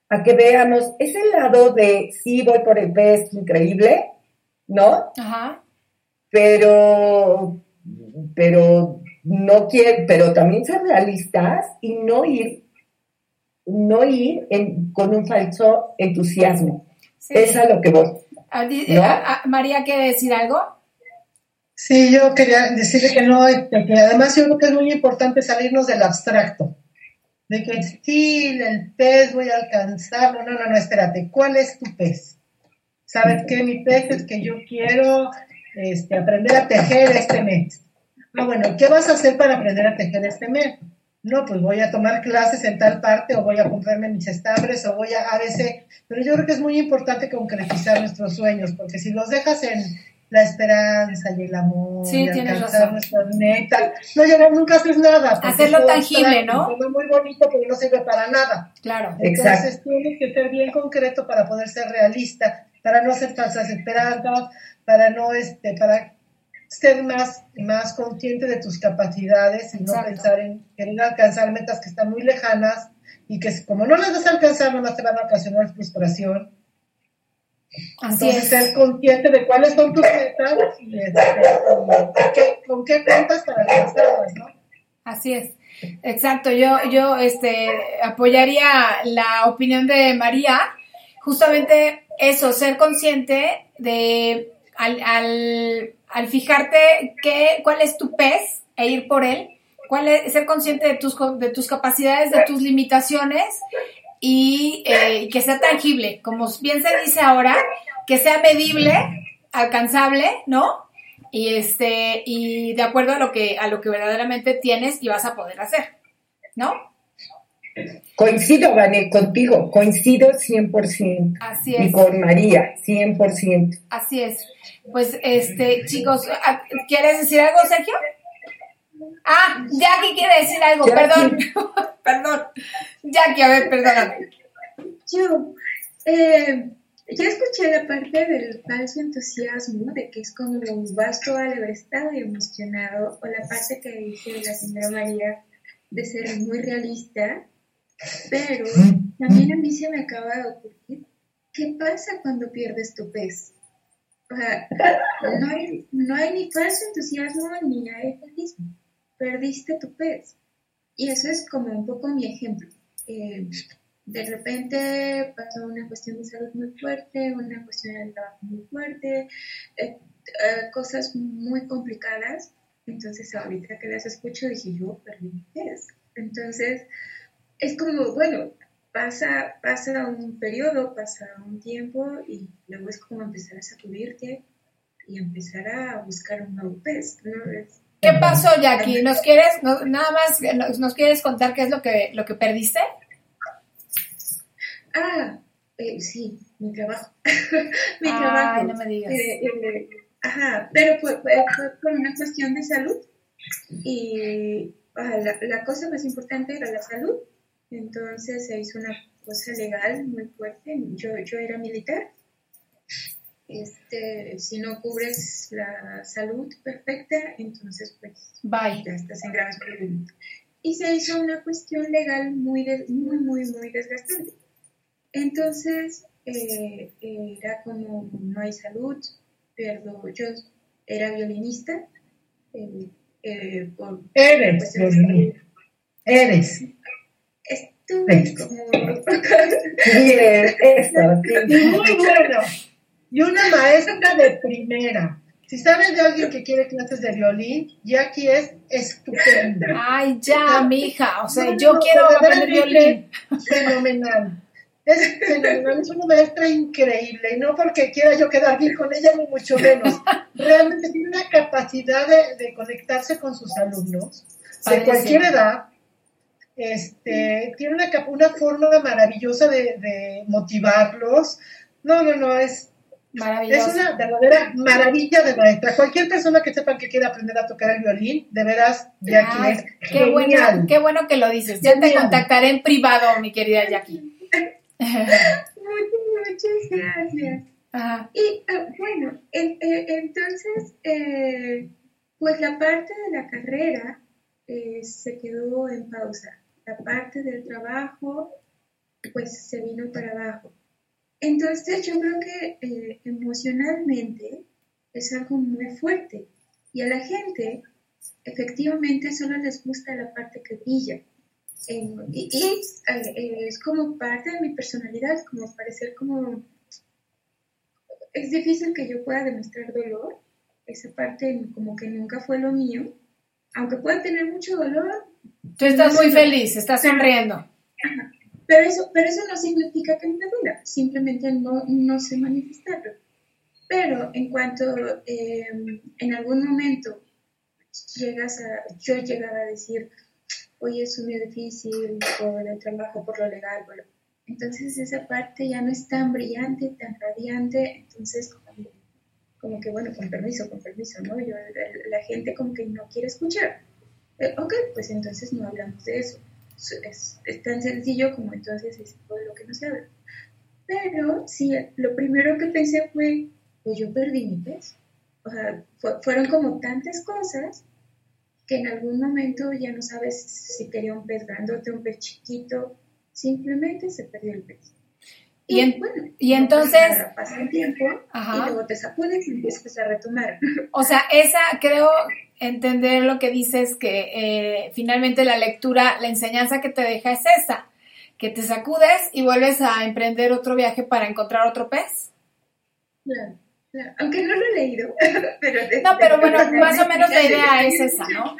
a que veamos ese lado de sí voy por el pez, increíble, ¿no? Ajá. Pero, pero no quiere, pero también ser realistas y no ir, no ir en- con un falso entusiasmo. Sí. Es a lo que voy. ¿No? ah, ah, María, ¿quiere decir algo? Sí, yo quería decirle que no, que además yo creo que es muy importante salirnos del abstracto, de que sí, el pez voy a alcanzarlo, no, no, no, espérate, ¿cuál es tu pez? ¿Sabes qué? Mi pez es que yo quiero este, aprender a tejer este mes. Ah, bueno, ¿qué vas a hacer para aprender a tejer este mes? No, pues voy a tomar clases en tal parte o voy a comprarme mis estambres o voy a ABC, pero yo creo que es muy importante concretizar nuestros sueños, porque si los dejas en la esperanza y el amor Sí, y alcanzar razón. nuestras metas, no llegas, nunca haces nada. Hacerlo es tangible, ¿no? suena muy bonito, pero no sirve para nada. Claro. Entonces Exacto. tienes que ser bien concreto para poder ser realista, para no hacer falsas esperanzas, para no este, para ser más, más consciente de tus capacidades y no Exacto. pensar en querer alcanzar metas que están muy lejanas y que como no las vas a alcanzar, nomás te van a ocasionar frustración. Así Entonces es. ser consciente de cuáles son tus metas y, este, y qué- con qué cuentas para alcanzarlas, ¿no? Así es. Exacto. Yo, yo, este, apoyaría la opinión de María. Justamente eso, ser consciente de al, al, al fijarte qué, cuál es tu pez e ir por él, cuál es, ser consciente de tus, de tus capacidades, de tus limitaciones y eh, que sea tangible, como bien se dice ahora, que sea medible, alcanzable, ¿no? Y este, y de acuerdo a lo que, a lo que verdaderamente tienes y vas a poder hacer, ¿no? Coincido, Vané, contigo, coincido 100%. Así Y es. con María, 100%. Así es. Pues, este, chicos, ¿a- ¿quieres decir algo, Sergio? Ah, Jackie quiere decir algo, Jackie. perdón, [LAUGHS] perdón. Jackie, a ver, perdóname. Yo, eh, ya escuché la parte del falso entusiasmo, de que es como vas todo alebrestado y emocionado, o la parte que dice la señora María de ser muy realista, pero también a mí se me acaba de ocurrir, ¿qué pasa cuando pierdes tu pez? O sea, no hay, no hay ni falso entusiasmo ni hay realismo, perdiste tu pez. Y eso es como un poco mi ejemplo. Eh, de repente pasó una cuestión de salud muy fuerte, una cuestión del trabajo muy fuerte, eh, eh, cosas muy complicadas. Entonces ahorita que las escucho dije yo perdí mi pez. Entonces es como, bueno, pasa, pasa un periodo, pasa un tiempo y luego es como empezar a sacudirte y empezar a buscar un nuevo pez. ¿no? Es- ¿Qué pasó, Jackie? ¿Nos quieres, no- nada más, nos, nos quieres contar qué es lo que, lo que perdiste? Ah, eh, sí, mi trabajo. [LAUGHS] mi Ay, trabajo. no me digas. Eh, eh, ajá, pero fue, fue, fue por una cuestión de salud. Y ah, la, la cosa más importante era la salud. Entonces se hizo una cosa legal muy fuerte. Yo, yo era militar. Este, si no cubres la salud perfecta, entonces pues Bye. ya estás en graves problemas. Y se hizo una cuestión legal muy, muy, muy, muy desgastante. Entonces, eh, era como, no hay salud, pero yo era violinista. eh, eh, por Eres, violinista. Eres. Eso. Y muy bueno. Y una maestra de primera. Si sabes de alguien que quiere clases de violín, Jackie es estupenda. Ay, ya, mija. O sea, yo quiero aprender violín. Fenomenal. Es fenomenal, es una maestra increíble. Y no porque quiera yo quedar bien con ella, ni mucho menos. Realmente tiene una capacidad de, conectarse con sus alumnos de cualquier edad. Este, tiene una, una forma maravillosa de, de motivarlos. No, no, no, es es una verdadera maravilla de maestra. Cualquier persona que sepa que quiere aprender a tocar el violín, de veras, Jackie es qué bueno, qué bueno que lo dices. Ya te contactaré en privado, mi querida Jackie. [LAUGHS] muchas, gracias. Y ah, bueno, eh, entonces, eh, pues la parte de la carrera eh, se quedó en pausa. La parte del trabajo, pues se vino para abajo. Entonces yo creo que eh, emocionalmente es algo muy fuerte y a la gente efectivamente solo les gusta la parte que brilla. y, eh, es como parte de mi personalidad, como parecer como... Es difícil que yo pueda demostrar dolor, esa parte como que nunca fue lo mío, aunque pueda tener mucho dolor. Tú estás muy feliz, estás sonriendo. Pero eso, pero eso no significa que me duela, simplemente no, no sé manifestarlo. Pero en cuanto em, en algún momento llegas a, yo llegaba a decir, oye, es muy difícil por el trabajo, por lo legal, entonces esa parte ya no es tan brillante, tan radiante, entonces como, que, bueno, con permiso, con permiso, ¿no? Yo, la, gente como que no quiere escuchar. Eh, ok, pues entonces no hablamos de eso es, tan sencillo como entonces es todo lo que no se habla. Pero sí, lo primero que pensé fue, pues yo perdí mi peso. O sea, fueron como tantas cosas que en algún momento ya no sabes si quería un pez grandote, un pez chiquito, simplemente se perdió el peso. Y, bueno, y entonces... Pasa el tiempo y luego te sacudes y empiezas a retomar. O sea, esa creo entender lo que dices, que eh, finalmente la lectura, la enseñanza que te deja es esa, que te sacudes y vuelves a emprender otro viaje para encontrar otro pez. Claro, claro. aunque no lo he leído. [LAUGHS] pero no, pero bueno, más o menos la idea es esa, ¿no?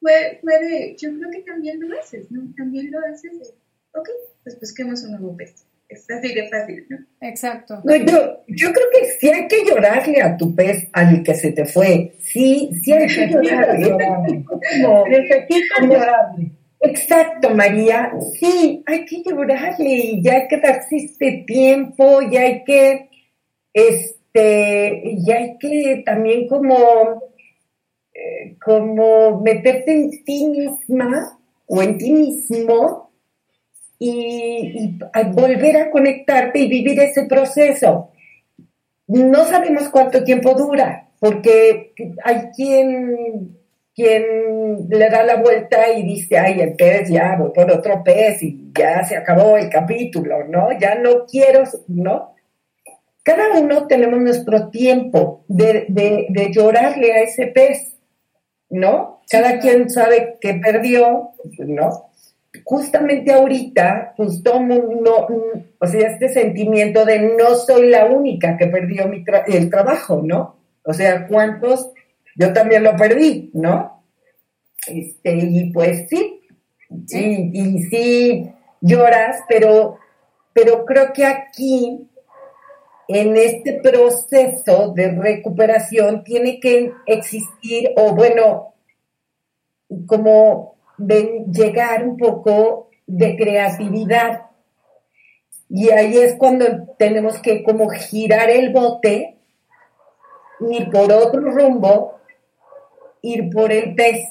Puede, yo creo que también lo haces, ¿no? También lo haces de, ok, pues busquemos un nuevo pez es así de fácil, ¿no? Exacto. yo, yo creo que sí hay que llorarle a tu pez al que se te fue. Sí, sí hay que llorarle. llorarle. Exacto, María. Sí, hay que llorarle y ya hay que darse este tiempo, ya hay que, este, ya hay que también como, eh, como meterte en ti misma o en ti mismo y, volver a conectarte y vivir ese proceso. No sabemos cuánto tiempo dura, porque hay quien, quien le da la vuelta y dice, ay, el pez ya, voy por otro pez y ya se acabó el capítulo, ¿no? Ya no quiero, ¿no? Cada uno tenemos nuestro tiempo de, de llorarle a ese pez, ¿no? Cada quien sabe que perdió, ¿no? Justamente ahorita, pues tomo no, o sea, este sentimiento de no soy la única que perdió mi el trabajo, ¿no? O sea, ¿cuántos? Yo también lo perdí, ¿no? Este, y pues sí, sí, y, sí lloras, pero, pero creo que aquí, en este proceso de recuperación, tiene que existir, o bueno, como de llegar un poco de creatividad. Y ahí es cuando tenemos que como girar el bote, ir por otro rumbo, ir por el pez.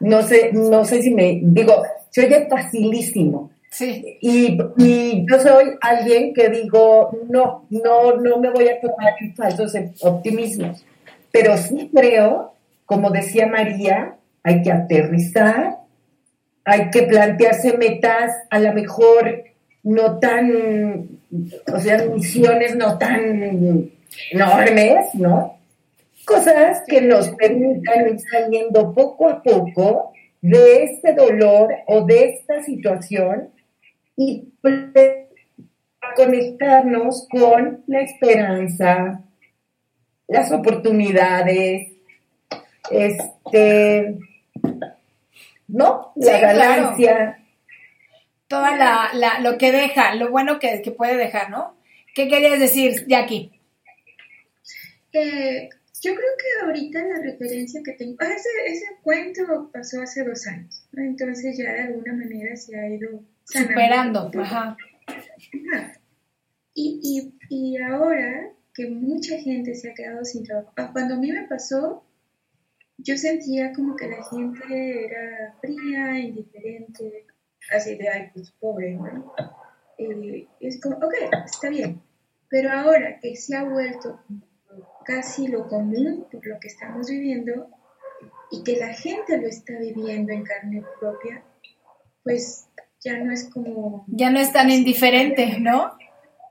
No sé, no sé si me digo, se oye facilísimo. Sí. Y, y, yo soy alguien que digo, no, no, no me voy a tomar en falsos optimismos. Pero sí creo, como decía María, hay que aterrizar, hay que plantearse metas a lo mejor no tan, o sea, misiones no tan enormes, ¿no? Cosas que nos permitan ir saliendo poco a poco de este dolor o de esta situación y conectarnos con la esperanza, las oportunidades, este, ¿no? La Sí, ganancia. Toda la, la, lo que deja, lo bueno que, que puede dejar, ¿no? ¿Qué querías decir, Jackie? Eh, yo creo que ahorita la referencia que tengo, ah, ese, ese cuento pasó hace dos años, ¿no? entonces ya de alguna manera se ha ido sanando. Superando, ajá. Ajá. Y, y, y ahora que mucha gente se ha quedado sin trabajo, ah, cuando a mí me pasó, yo sentía como que la gente era fría, indiferente, así de, ay, pues pobre, ¿no? Y es como, ok, está bien, pero ahora que se ha vuelto casi lo común por lo que estamos viviendo y que la gente lo está viviendo en carne propia, pues ya no es como... Ya no es tan indiferente, ¿no?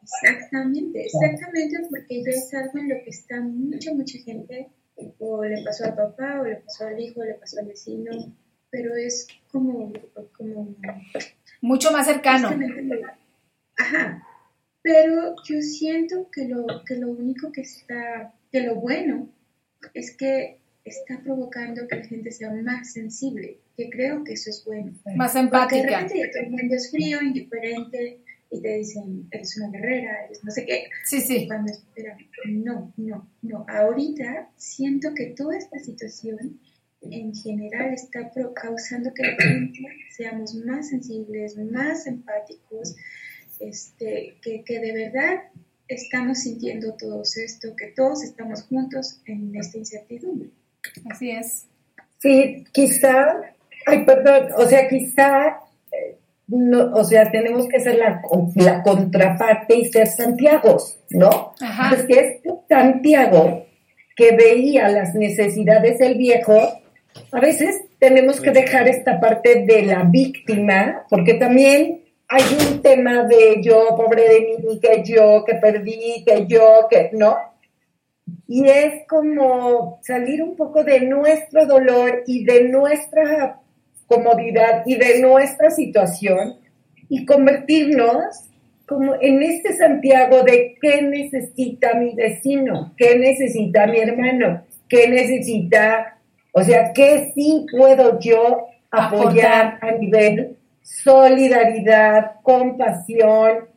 Exactamente, exactamente, porque ya es algo en lo que está mucha, mucha gente, o le pasó al papá, o le pasó al hijo, o le pasó al vecino, pero es como, como Mucho más cercano. Ajá. Pero yo siento que lo, que lo único que está, que lo bueno es que está provocando que la gente sea más sensible, que creo que eso es bueno. Más Porque de empática. repente ya todo el mundo es frío, indiferente, y te dicen, eres una guerrera, eres no sé qué. Sí, sí. Cuando espera, no, no, no. Ahorita siento que toda esta situación en general está pro- causando que la gente seamos más sensibles, más empáticos, este, que, que de verdad estamos sintiendo todos esto, que todos estamos juntos en esta incertidumbre. Así es. Sí, quizá, ay, perdón, o sea, quizá, no, o sea, tenemos que ser la, la contraparte y ser Santiagos, ¿no? Ajá. Pues que es Santiago que veía las necesidades del viejo, a veces tenemos que dejar esta parte de la víctima, porque también hay un tema de yo, pobre de mí, que yo, que perdí, que yo, que no. Y es como salir un poco de nuestro dolor y de nuestra comodidad y de nuestra situación y convertirnos como en este Santiago de qué necesita mi vecino, qué necesita mi hermano, qué necesita, o sea, qué sí puedo yo apoyar a nivel solidaridad, compasión,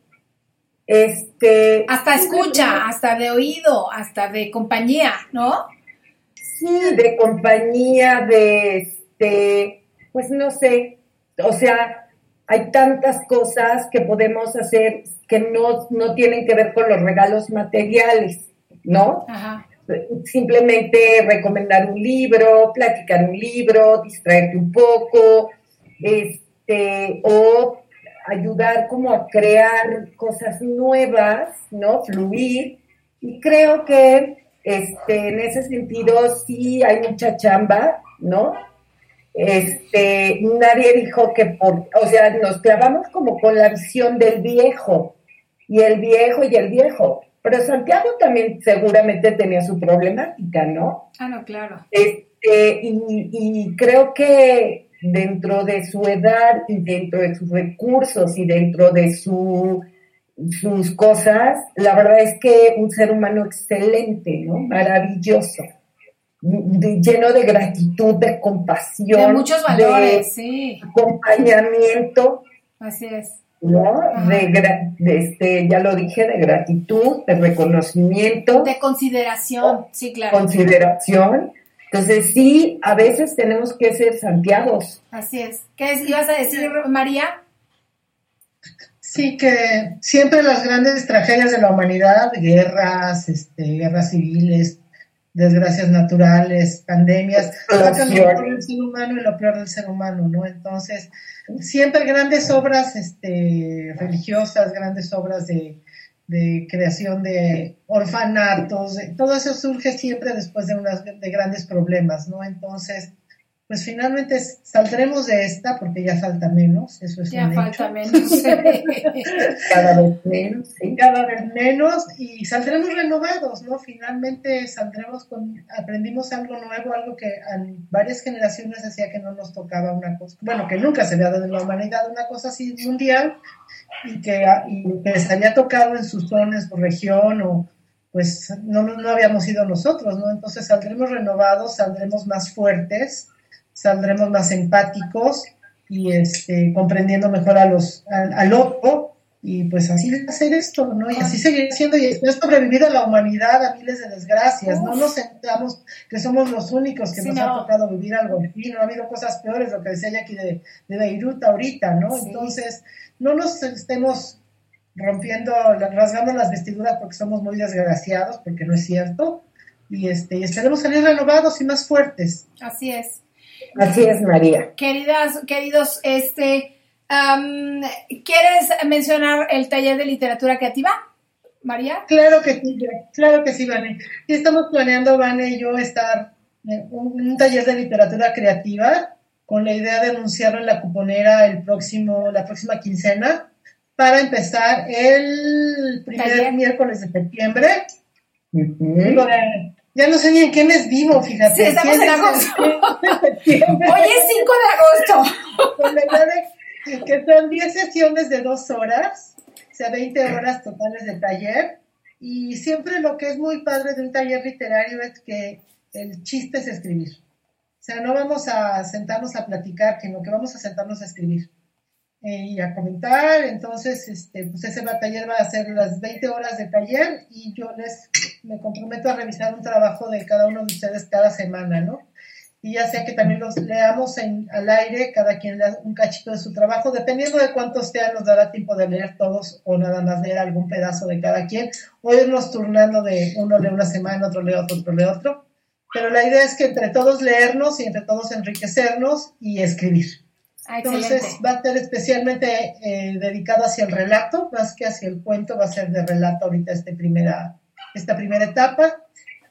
este... Hasta escucha, hasta de oído, hasta de compañía, ¿no? Sí, de compañía, de este, pues no sé, o sea, hay tantas cosas que podemos hacer que no, no tienen que ver con los regalos materiales, ¿no? Ajá. Simplemente recomendar un libro, platicar un libro, distraerte un poco, este, o ayudar como a crear cosas nuevas, ¿no? Fluir. Y creo que este, en ese sentido sí hay mucha chamba, ¿no? Este, nadie dijo que por, o sea, nos clavamos como con la visión del viejo, y el viejo y el viejo. Pero Santiago también seguramente tenía su problemática, ¿no? Ah, no, claro. Este, y, y creo que dentro de su edad y dentro de sus recursos y dentro de su, sus cosas, la verdad es que un ser humano excelente, ¿no? Maravilloso, de- lleno de gratitud, de compasión, De muchos valores, sí. de acompañamiento, Así es. ¿no? De, este, ya lo dije, de gratitud, de reconocimiento, De consideración, sí, claro. consideración. Entonces sí, a veces tenemos que ser Santiagos. Así es. ¿Qué es- ibas a decir, María? Sí, que siempre las grandes tragedias de la humanidad, guerras, este, guerras civiles, desgracias naturales, pandemias, sacan lo peor del ser humano y lo peor del ser humano, ¿no? Entonces, siempre grandes obras este, religiosas, grandes obras de, de creación de orfanatos, todo eso surge siempre después de, unas, de grandes problemas, ¿no? Entonces, pues finalmente saldremos de esta porque ya falta menos, eso es Ya un falta hecho. menos. [LAUGHS] Cada vez menos, ¿sí? cada vez menos y saldremos renovados, ¿no? Finalmente saldremos con, aprendimos algo nuevo, algo que a varias generaciones decía que no nos tocaba una cosa, bueno, que nunca se había dado en la humanidad una cosa así mundial y que, y que les había tocado en su zona, en su región o, pues no, no habíamos sido nosotros, ¿no? Entonces saldremos renovados, saldremos más fuertes, saldremos más empáticos y este, comprendiendo mejor a los, al, otro y pues así hacer esto, ¿no? Y así seguir siendo y es sobrevivido a la humanidad a miles de desgracias, no nos sentamos que somos los únicos que nos ha tocado vivir algo así, no ha habido cosas peores, lo que decía aquí de, de Beirut ahorita, ¿no? Entonces, no nos estemos rompiendo, rasgando las vestiduras porque somos muy desgraciados, porque no es cierto, y este, y esperemos salir renovados y más fuertes. Así es. Así es, María. Queridas, queridos, este, ¿quieres mencionar el taller de literatura creativa, María? Claro que sí, claro que sí, Vane. Y estamos planeando, Vane y yo, estar en un, taller de literatura creativa con la idea de anunciarlo en la cuponera el próximo, la próxima quincena para empezar el primer miércoles de septiembre. Ya no sé ni en qué mes vivo, fíjate. Sí, estamos en agosto. [LAUGHS] Hoy es 5 de agosto. que son 10 sesiones de dos horas, o sea, 20 horas totales de taller. Y siempre lo que es muy padre de un taller literario es que el chiste es escribir. O sea, no vamos a sentarnos a platicar, sino que vamos a sentarnos a escribir. Eh, y a comentar. Entonces, este, pues ese taller va a ser las 20 horas de taller y yo les me comprometo a revisar un trabajo de cada uno de ustedes cada semana, ¿no? Y ya sea que también los leamos en, al aire, cada quien lea un cachito de su trabajo, dependiendo de cuántos sean, nos dará tiempo de leer todos o nada más leer algún pedazo de cada quien, o irnos turnando de uno lee una semana, otro lee otro, otro lee otro. Pero la idea es que entre todos leernos y entre todos enriquecernos y escribir. Ah, Entonces va a ser especialmente eh, dedicado hacia el relato, más que hacia el cuento, va a ser de relato ahorita este primera, esta primera etapa.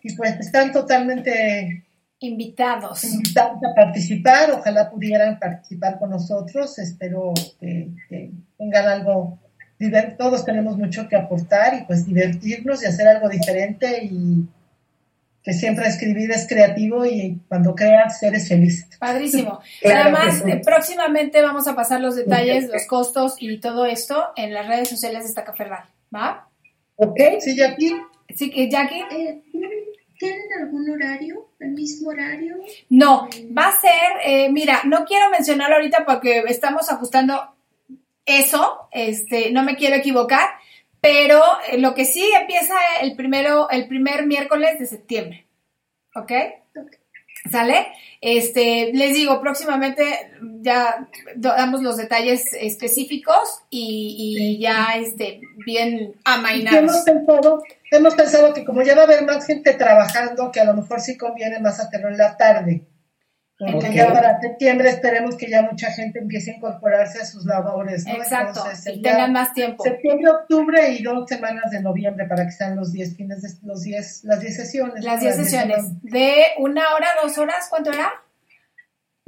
Y pues están totalmente invitados. invitados a participar, ojalá pudieran participar con nosotros, espero que, que tengan algo, todos tenemos mucho que aportar y pues divertirnos y hacer algo diferente y que siempre escribir es creativo y cuando creas eres feliz. Padrísimo. [LAUGHS] Además, eh, próximamente vamos a pasar los detalles, los costos y todo esto en las redes sociales de Estaca ¿va? Ok. Sí, Jackie. Sí, que Jackie. Eh, ¿Tienen algún horario? ¿El mismo horario? No, va a ser, eh, mira, no quiero mencionarlo ahorita porque estamos ajustando eso, este, no me quiero equivocar, pero eh, lo que sí empieza el primero, el primer miércoles de septiembre. ¿Ok? ¿Sale? Este, les digo, próximamente ya damos los detalles específicos y, ya este, bien amainados. Hemos pensado, hemos pensado que como ya va a haber más gente trabajando, que a lo mejor sí conviene más hacerlo en la tarde. Porque ya para septiembre esperemos que ya mucha gente empiece a incorporarse a sus labores. ¿no? Exacto, y tengan más tiempo. Septiembre, octubre y dos semanas de noviembre para que sean los 10 fines, de, los 10, las 10 sesiones. Las 10 sesiones. ¿De una hora, dos horas? ¿Cuánto era?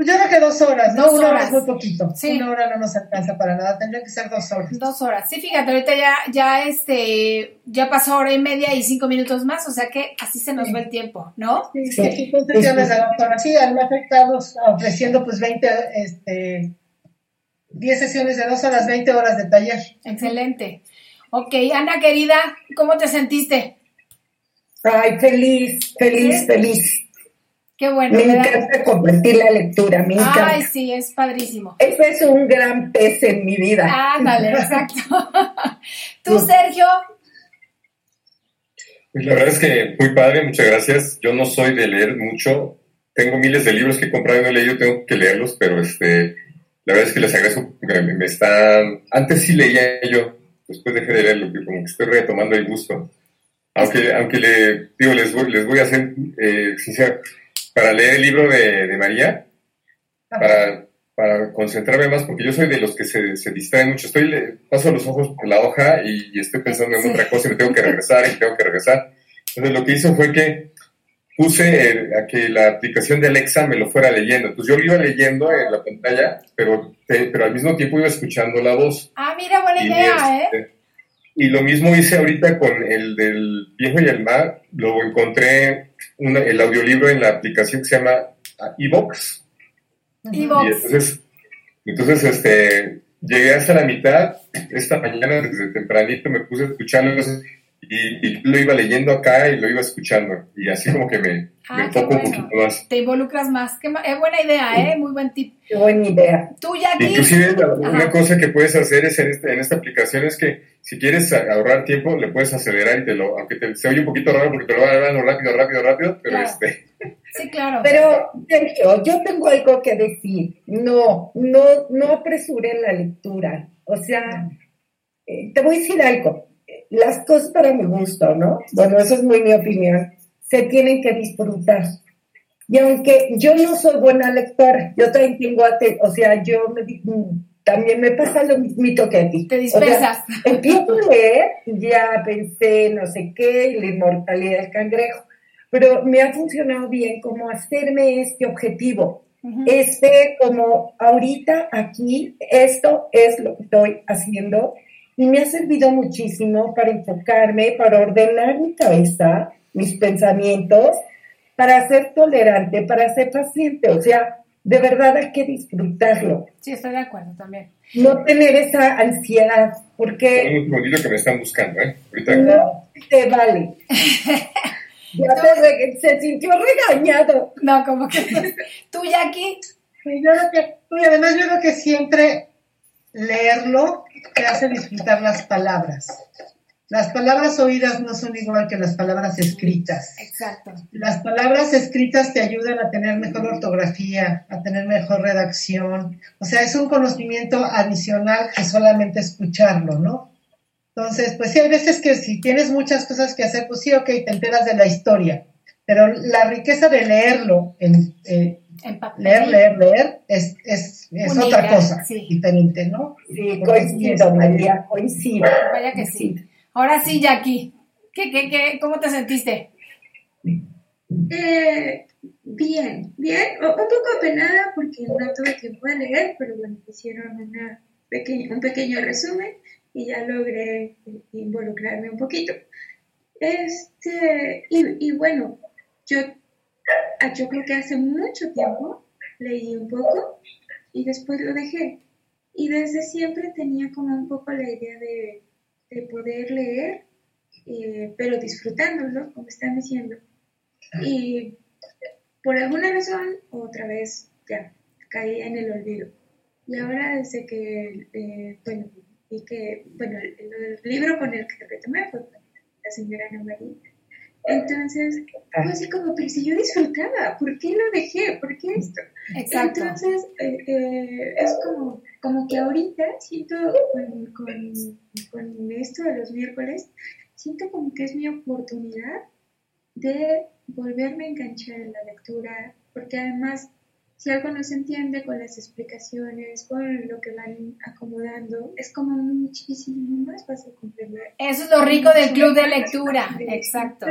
Pues yo creo que dos horas, ¿no? una hora es muy poquito. Sí. Una hora no nos alcanza para nada, tendría que ser dos horas. Dos horas. Sí, fíjate, ahorita ya, ya este, ya pasó hora y media y cinco minutos más, o sea que así se nos va el tiempo, ¿no? Sí, sí, sí, entonces ya les ahora sí, además estamos ofreciendo pues 20, este, 10 sesiones de dos horas, 20 horas de taller. Excelente. Ok, Ana querida, ¿cómo te sentiste? Ay, feliz, feliz, feliz. Qué bueno. Me encanta compartir la lectura, me encanta. Ay, sí, es padrísimo. Ese es un gran pez en mi vida. Ándale, [LAUGHS] exacto. [LAUGHS] ¿Tú, Sergio? Pues la verdad es que muy padre, muchas gracias. Yo no soy de leer mucho. Tengo miles de libros que he comprado y no he leído, tengo que leerlos, pero este, la verdad es que les agradezco porque me, están... Antes sí leía yo, después dejé de leerlo, como que estoy retomando el gusto. Aunque, aunque le, digo, les voy, les voy a ser eh, sincero, para leer el libro de, María, para, para, concentrarme más, porque yo soy de los que se, se distraen mucho. Estoy, paso los ojos por la hoja y, estoy pensando en otra cosa y me tengo que regresar y tengo que regresar. Entonces lo que hizo fue que puse a que la aplicación de Alexa me lo fuera leyendo. Entonces yo lo iba leyendo en la pantalla, pero, pero al mismo tiempo iba escuchando la voz. Ah, mira, buena idea, ¿eh? Y lo mismo hice ahorita con el del viejo y el mar. Lo encontré el audiolibro en la aplicación que se llama Evox. Evox. Y entonces, entonces este, llegué hasta la mitad. Esta mañana, desde tempranito, me puse a escucharlo. Y y, lo iba leyendo acá y lo iba escuchando. Y así como que me, Ah, me enfoco un bueno. poquito más. Te involucras más. Qué ma- Es buena idea, ¿eh? Muy buen tip. Qué buena idea. Tú, Jackie. Inclusive la- una Ajá. cosa que puedes hacer es en, este- en esta aplicación es que si quieres ahorrar tiempo, le puedes acelerar y te lo, aunque te, se oye un poquito raro porque te lo va dando rápido, rápido, rápido, pero Claro. este, [LAUGHS] Sí, claro. Pero, Sergio, yo tengo algo que decir. No, no, no apresuren la lectura. O sea, eh, te voy a decir algo. Las cosas para mi gusto, ¿no? Bueno, eso es muy mi opinión. Se tienen que disfrutar. Y aunque yo no soy buena lectora, yo también tengo, o sea, yo me mm, también me pasa lo mismito que a ti. Te O sea, dispersas. empiezo a leer y ya pensé no sé qué, y la inmortalidad del cangrejo. Pero me ha funcionado bien como hacerme este objetivo. Este, como ahorita aquí, esto es lo que estoy haciendo y me ha servido muchísimo para enfocarme, para ordenar mi cabeza, mis pensamientos, para ser tolerante, para ser paciente. O sea, de verdad hay que disfrutarlo, Sí, estoy de acuerdo también. no tener esa ansiedad, porque que me están buscando, ¿eh? Ahorita, no te vale. [LAUGHS] Ya te re- se sintió regañado. No, como que. [LAUGHS] Tú, Jackie. Sí, yo creo que, y además yo creo que siempre leerlo te hace disfrutar las palabras. Las palabras oídas no son igual que las palabras escritas. Exacto. Las palabras escritas te ayudan a tener mejor ortografía, a tener mejor redacción. O sea, es un conocimiento adicional que solamente escucharlo, ¿no? Entonces, pues sí, hay veces que si tienes muchas cosas que hacer, pues sí, ok, te enteras de la historia. Pero la riqueza de leerlo, en, eh, En papel. leer, leer, leer, es, es, es otra cosa sí. diferente, ¿no? Sí, coincido, María, coincido. Vaya que sí. Ahora sí, Jackie. ¿Qué, qué, qué? ¿Cómo te sentiste? Eh, bien, bien, o- un poco apenada porque no tuve tiempo de leer, pero bueno, hicieron una peque- un pequeño resumen y ya logré eh, involucrarme un poquito. Este, y, y bueno, yo, yo creo que hace mucho tiempo leí un poco y después lo dejé. Y desde siempre tenía como un poco la idea de, de poder leer, eh, pero disfrutándolo, como están diciendo. Y por alguna razón, otra vez ya caí en el olvido. Y ahora desde que, eh, bueno, vi que, bueno, el, el libro con el que retomé fue la señora Ana María. Entonces, así como, pero si yo disfrutaba, ¿por qué lo dejé? ¿Por qué esto? Exacto. Entonces, eh, eh, es como, como que ahorita siento con, con, con esto de los miércoles, siento como que es mi oportunidad de volverme a enganchar en la lectura, porque además, si algo no se entiende con las explicaciones, con lo que van acomodando, es como muchísimo más fácil comprender. Eso es lo rico del club de lectura. Exacto.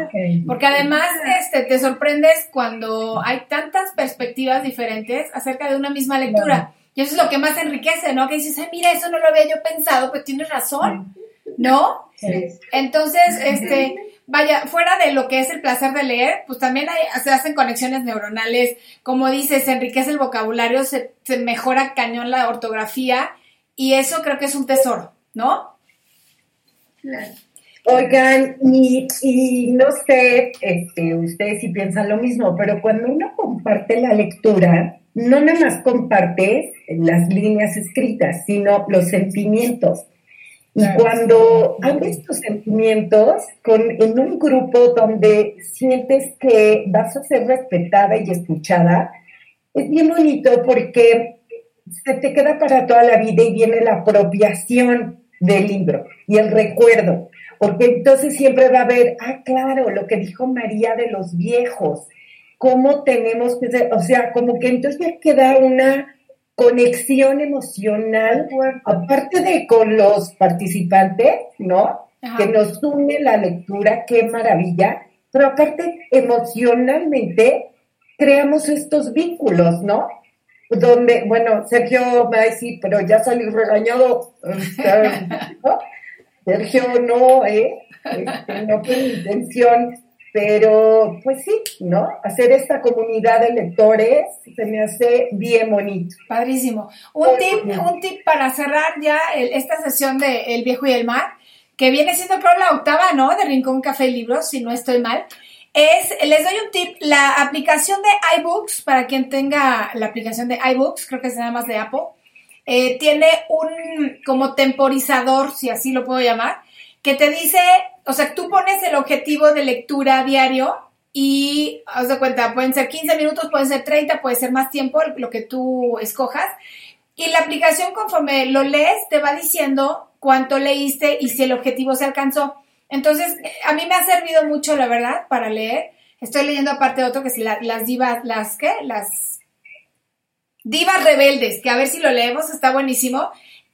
Porque además este, te sorprendes cuando hay tantas perspectivas diferentes acerca de una misma lectura. Y eso es lo que más enriquece, ¿no? Que dices, "Ay, mira, eso no lo había yo pensado, pues tienes razón, ¿no? Entonces, este, vaya, fuera de lo que es el placer de leer, pues también hay- se hacen conexiones neuronales, como dices, se enriquece el vocabulario, se, mejora cañón la ortografía, y eso creo que es un tesoro, ¿no? Claro. Oigan, y, y no sé este, ustedes si piensan lo mismo, pero cuando uno comparte la lectura, no nada más compartes las líneas escritas, sino los sentimientos. Y cuando hay estos sentimientos con, en un grupo donde sientes que vas a ser respetada y escuchada, es bien bonito porque se te queda para toda la vida y viene la apropiación del libro y el recuerdo. Porque entonces siempre va a haber, ah, claro, lo que dijo María de los viejos, cómo tenemos que ser, o sea, como que entonces ya queda una conexión emocional, aparte de con los participantes, ¿no? Ajá. Que nos une la lectura, qué maravilla, pero aparte emocionalmente creamos estos vínculos, ¿no? Donde, bueno, Sergio me va a decir, pero ya salí regañado, [LAUGHS] este, ¿no? Sergio, no, ¿eh? Este, no fue mi intención, pero pues sí, ¿no? Hacer esta comunidad de lectores se me hace bien bonito. Padrísimo. Un tip, un tip para cerrar ya el- esta sesión de El Viejo y el Mar. que viene siendo creo la octava, ¿no? De Rincón Café y Libros, si no estoy mal. Es, les doy un tip, la aplicación de iBooks, para quien tenga la aplicación de iBooks, creo que se llama más de Apple, eh, tiene un como temporizador, si así lo puedo llamar, que te dice, o sea, tú pones el objetivo de lectura diario y, haz de cuenta, pueden ser 15 minutos, pueden ser 30, puede ser más tiempo, lo que tú escojas. Y la aplicación, conforme lo lees, te va diciendo cuánto leíste y si el objetivo se alcanzó. Entonces, a mí me ha servido mucho, la verdad, para leer. Estoy leyendo aparte otro que es las divas, las, ¿qué? Las divas rebeldes, que a ver si lo leemos, está buenísimo.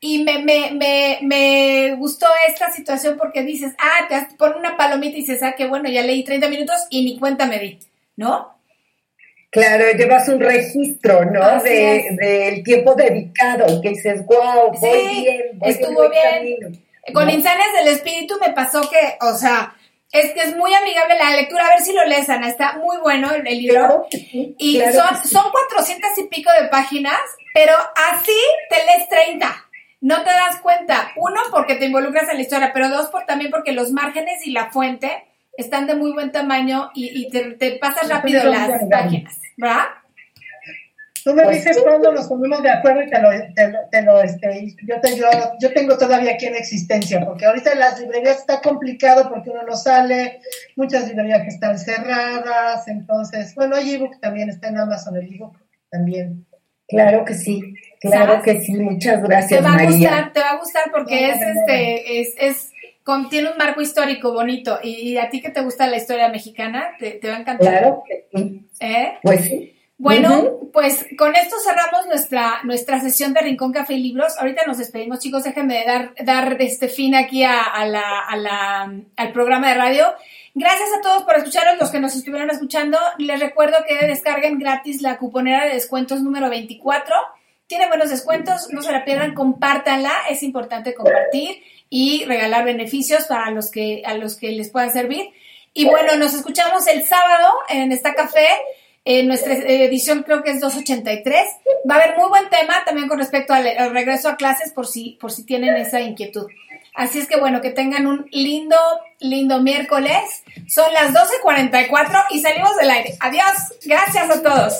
Y me, me, me, me gustó esta situación porque dices, ah, te pones una palomita y dices, ah, qué bueno, ya leí 30 minutos y ni cuenta me di, ¿no? Claro, llevas un registro, ¿no? Del de, tiempo dedicado, que dices, wow, voy bien, estuvo bien. Con Insanes del Espíritu me pasó que, o sea, es que es muy amigable la lectura. A ver si lo lees, Ana. Está muy bueno el, libro. y son, son 400 y pico de páginas, pero así te lees 30 no te das cuenta. Uno, porque te involucras en la historia, pero dos, por, también porque los márgenes y la fuente están de muy buen tamaño y, te, pasas rápido las páginas, ¿verdad? Tú me pues dices cuando nos ponemos de acuerdo y te lo, te, lo, este, yo, te, yo, tengo todavía aquí en existencia, porque ahorita en las librerías está complicado porque uno no sale, muchas librerías que están cerradas, entonces, bueno, hay ebook también, está en Amazon el ebook también. Claro que sí. Claro que sí, muchas gracias. Te va a gustar, te va a gustar porque es este, es, es, contiene un marco histórico bonito. Y a ti que te gusta la historia mexicana, te, va a encantar. Claro que sí. ¿Eh? Pues sí. Bueno, pues con esto cerramos nuestra, nuestra sesión de Rincón Café y Libros. Ahorita nos despedimos, chicos. Déjenme dar, dar este fin aquí a, a la, a la, al programa de radio. Gracias a todos por escucharnos, los que nos estuvieron escuchando. Les recuerdo que descarguen gratis la cuponera de descuentos número 24 tiene buenos descuentos, no se la pierdan, compártanla, es importante compartir y regalar beneficios para los que, a los que les pueda servir. Y bueno, nos escuchamos el sábado en esta café. En nuestra edición creo que es 283. Va a haber muy buen tema también con respecto al, regreso a clases por si, por si tienen esa inquietud. Así es que bueno, que tengan un lindo, lindo miércoles. Son las 12.44 y salimos del aire. Adiós. Gracias a todos.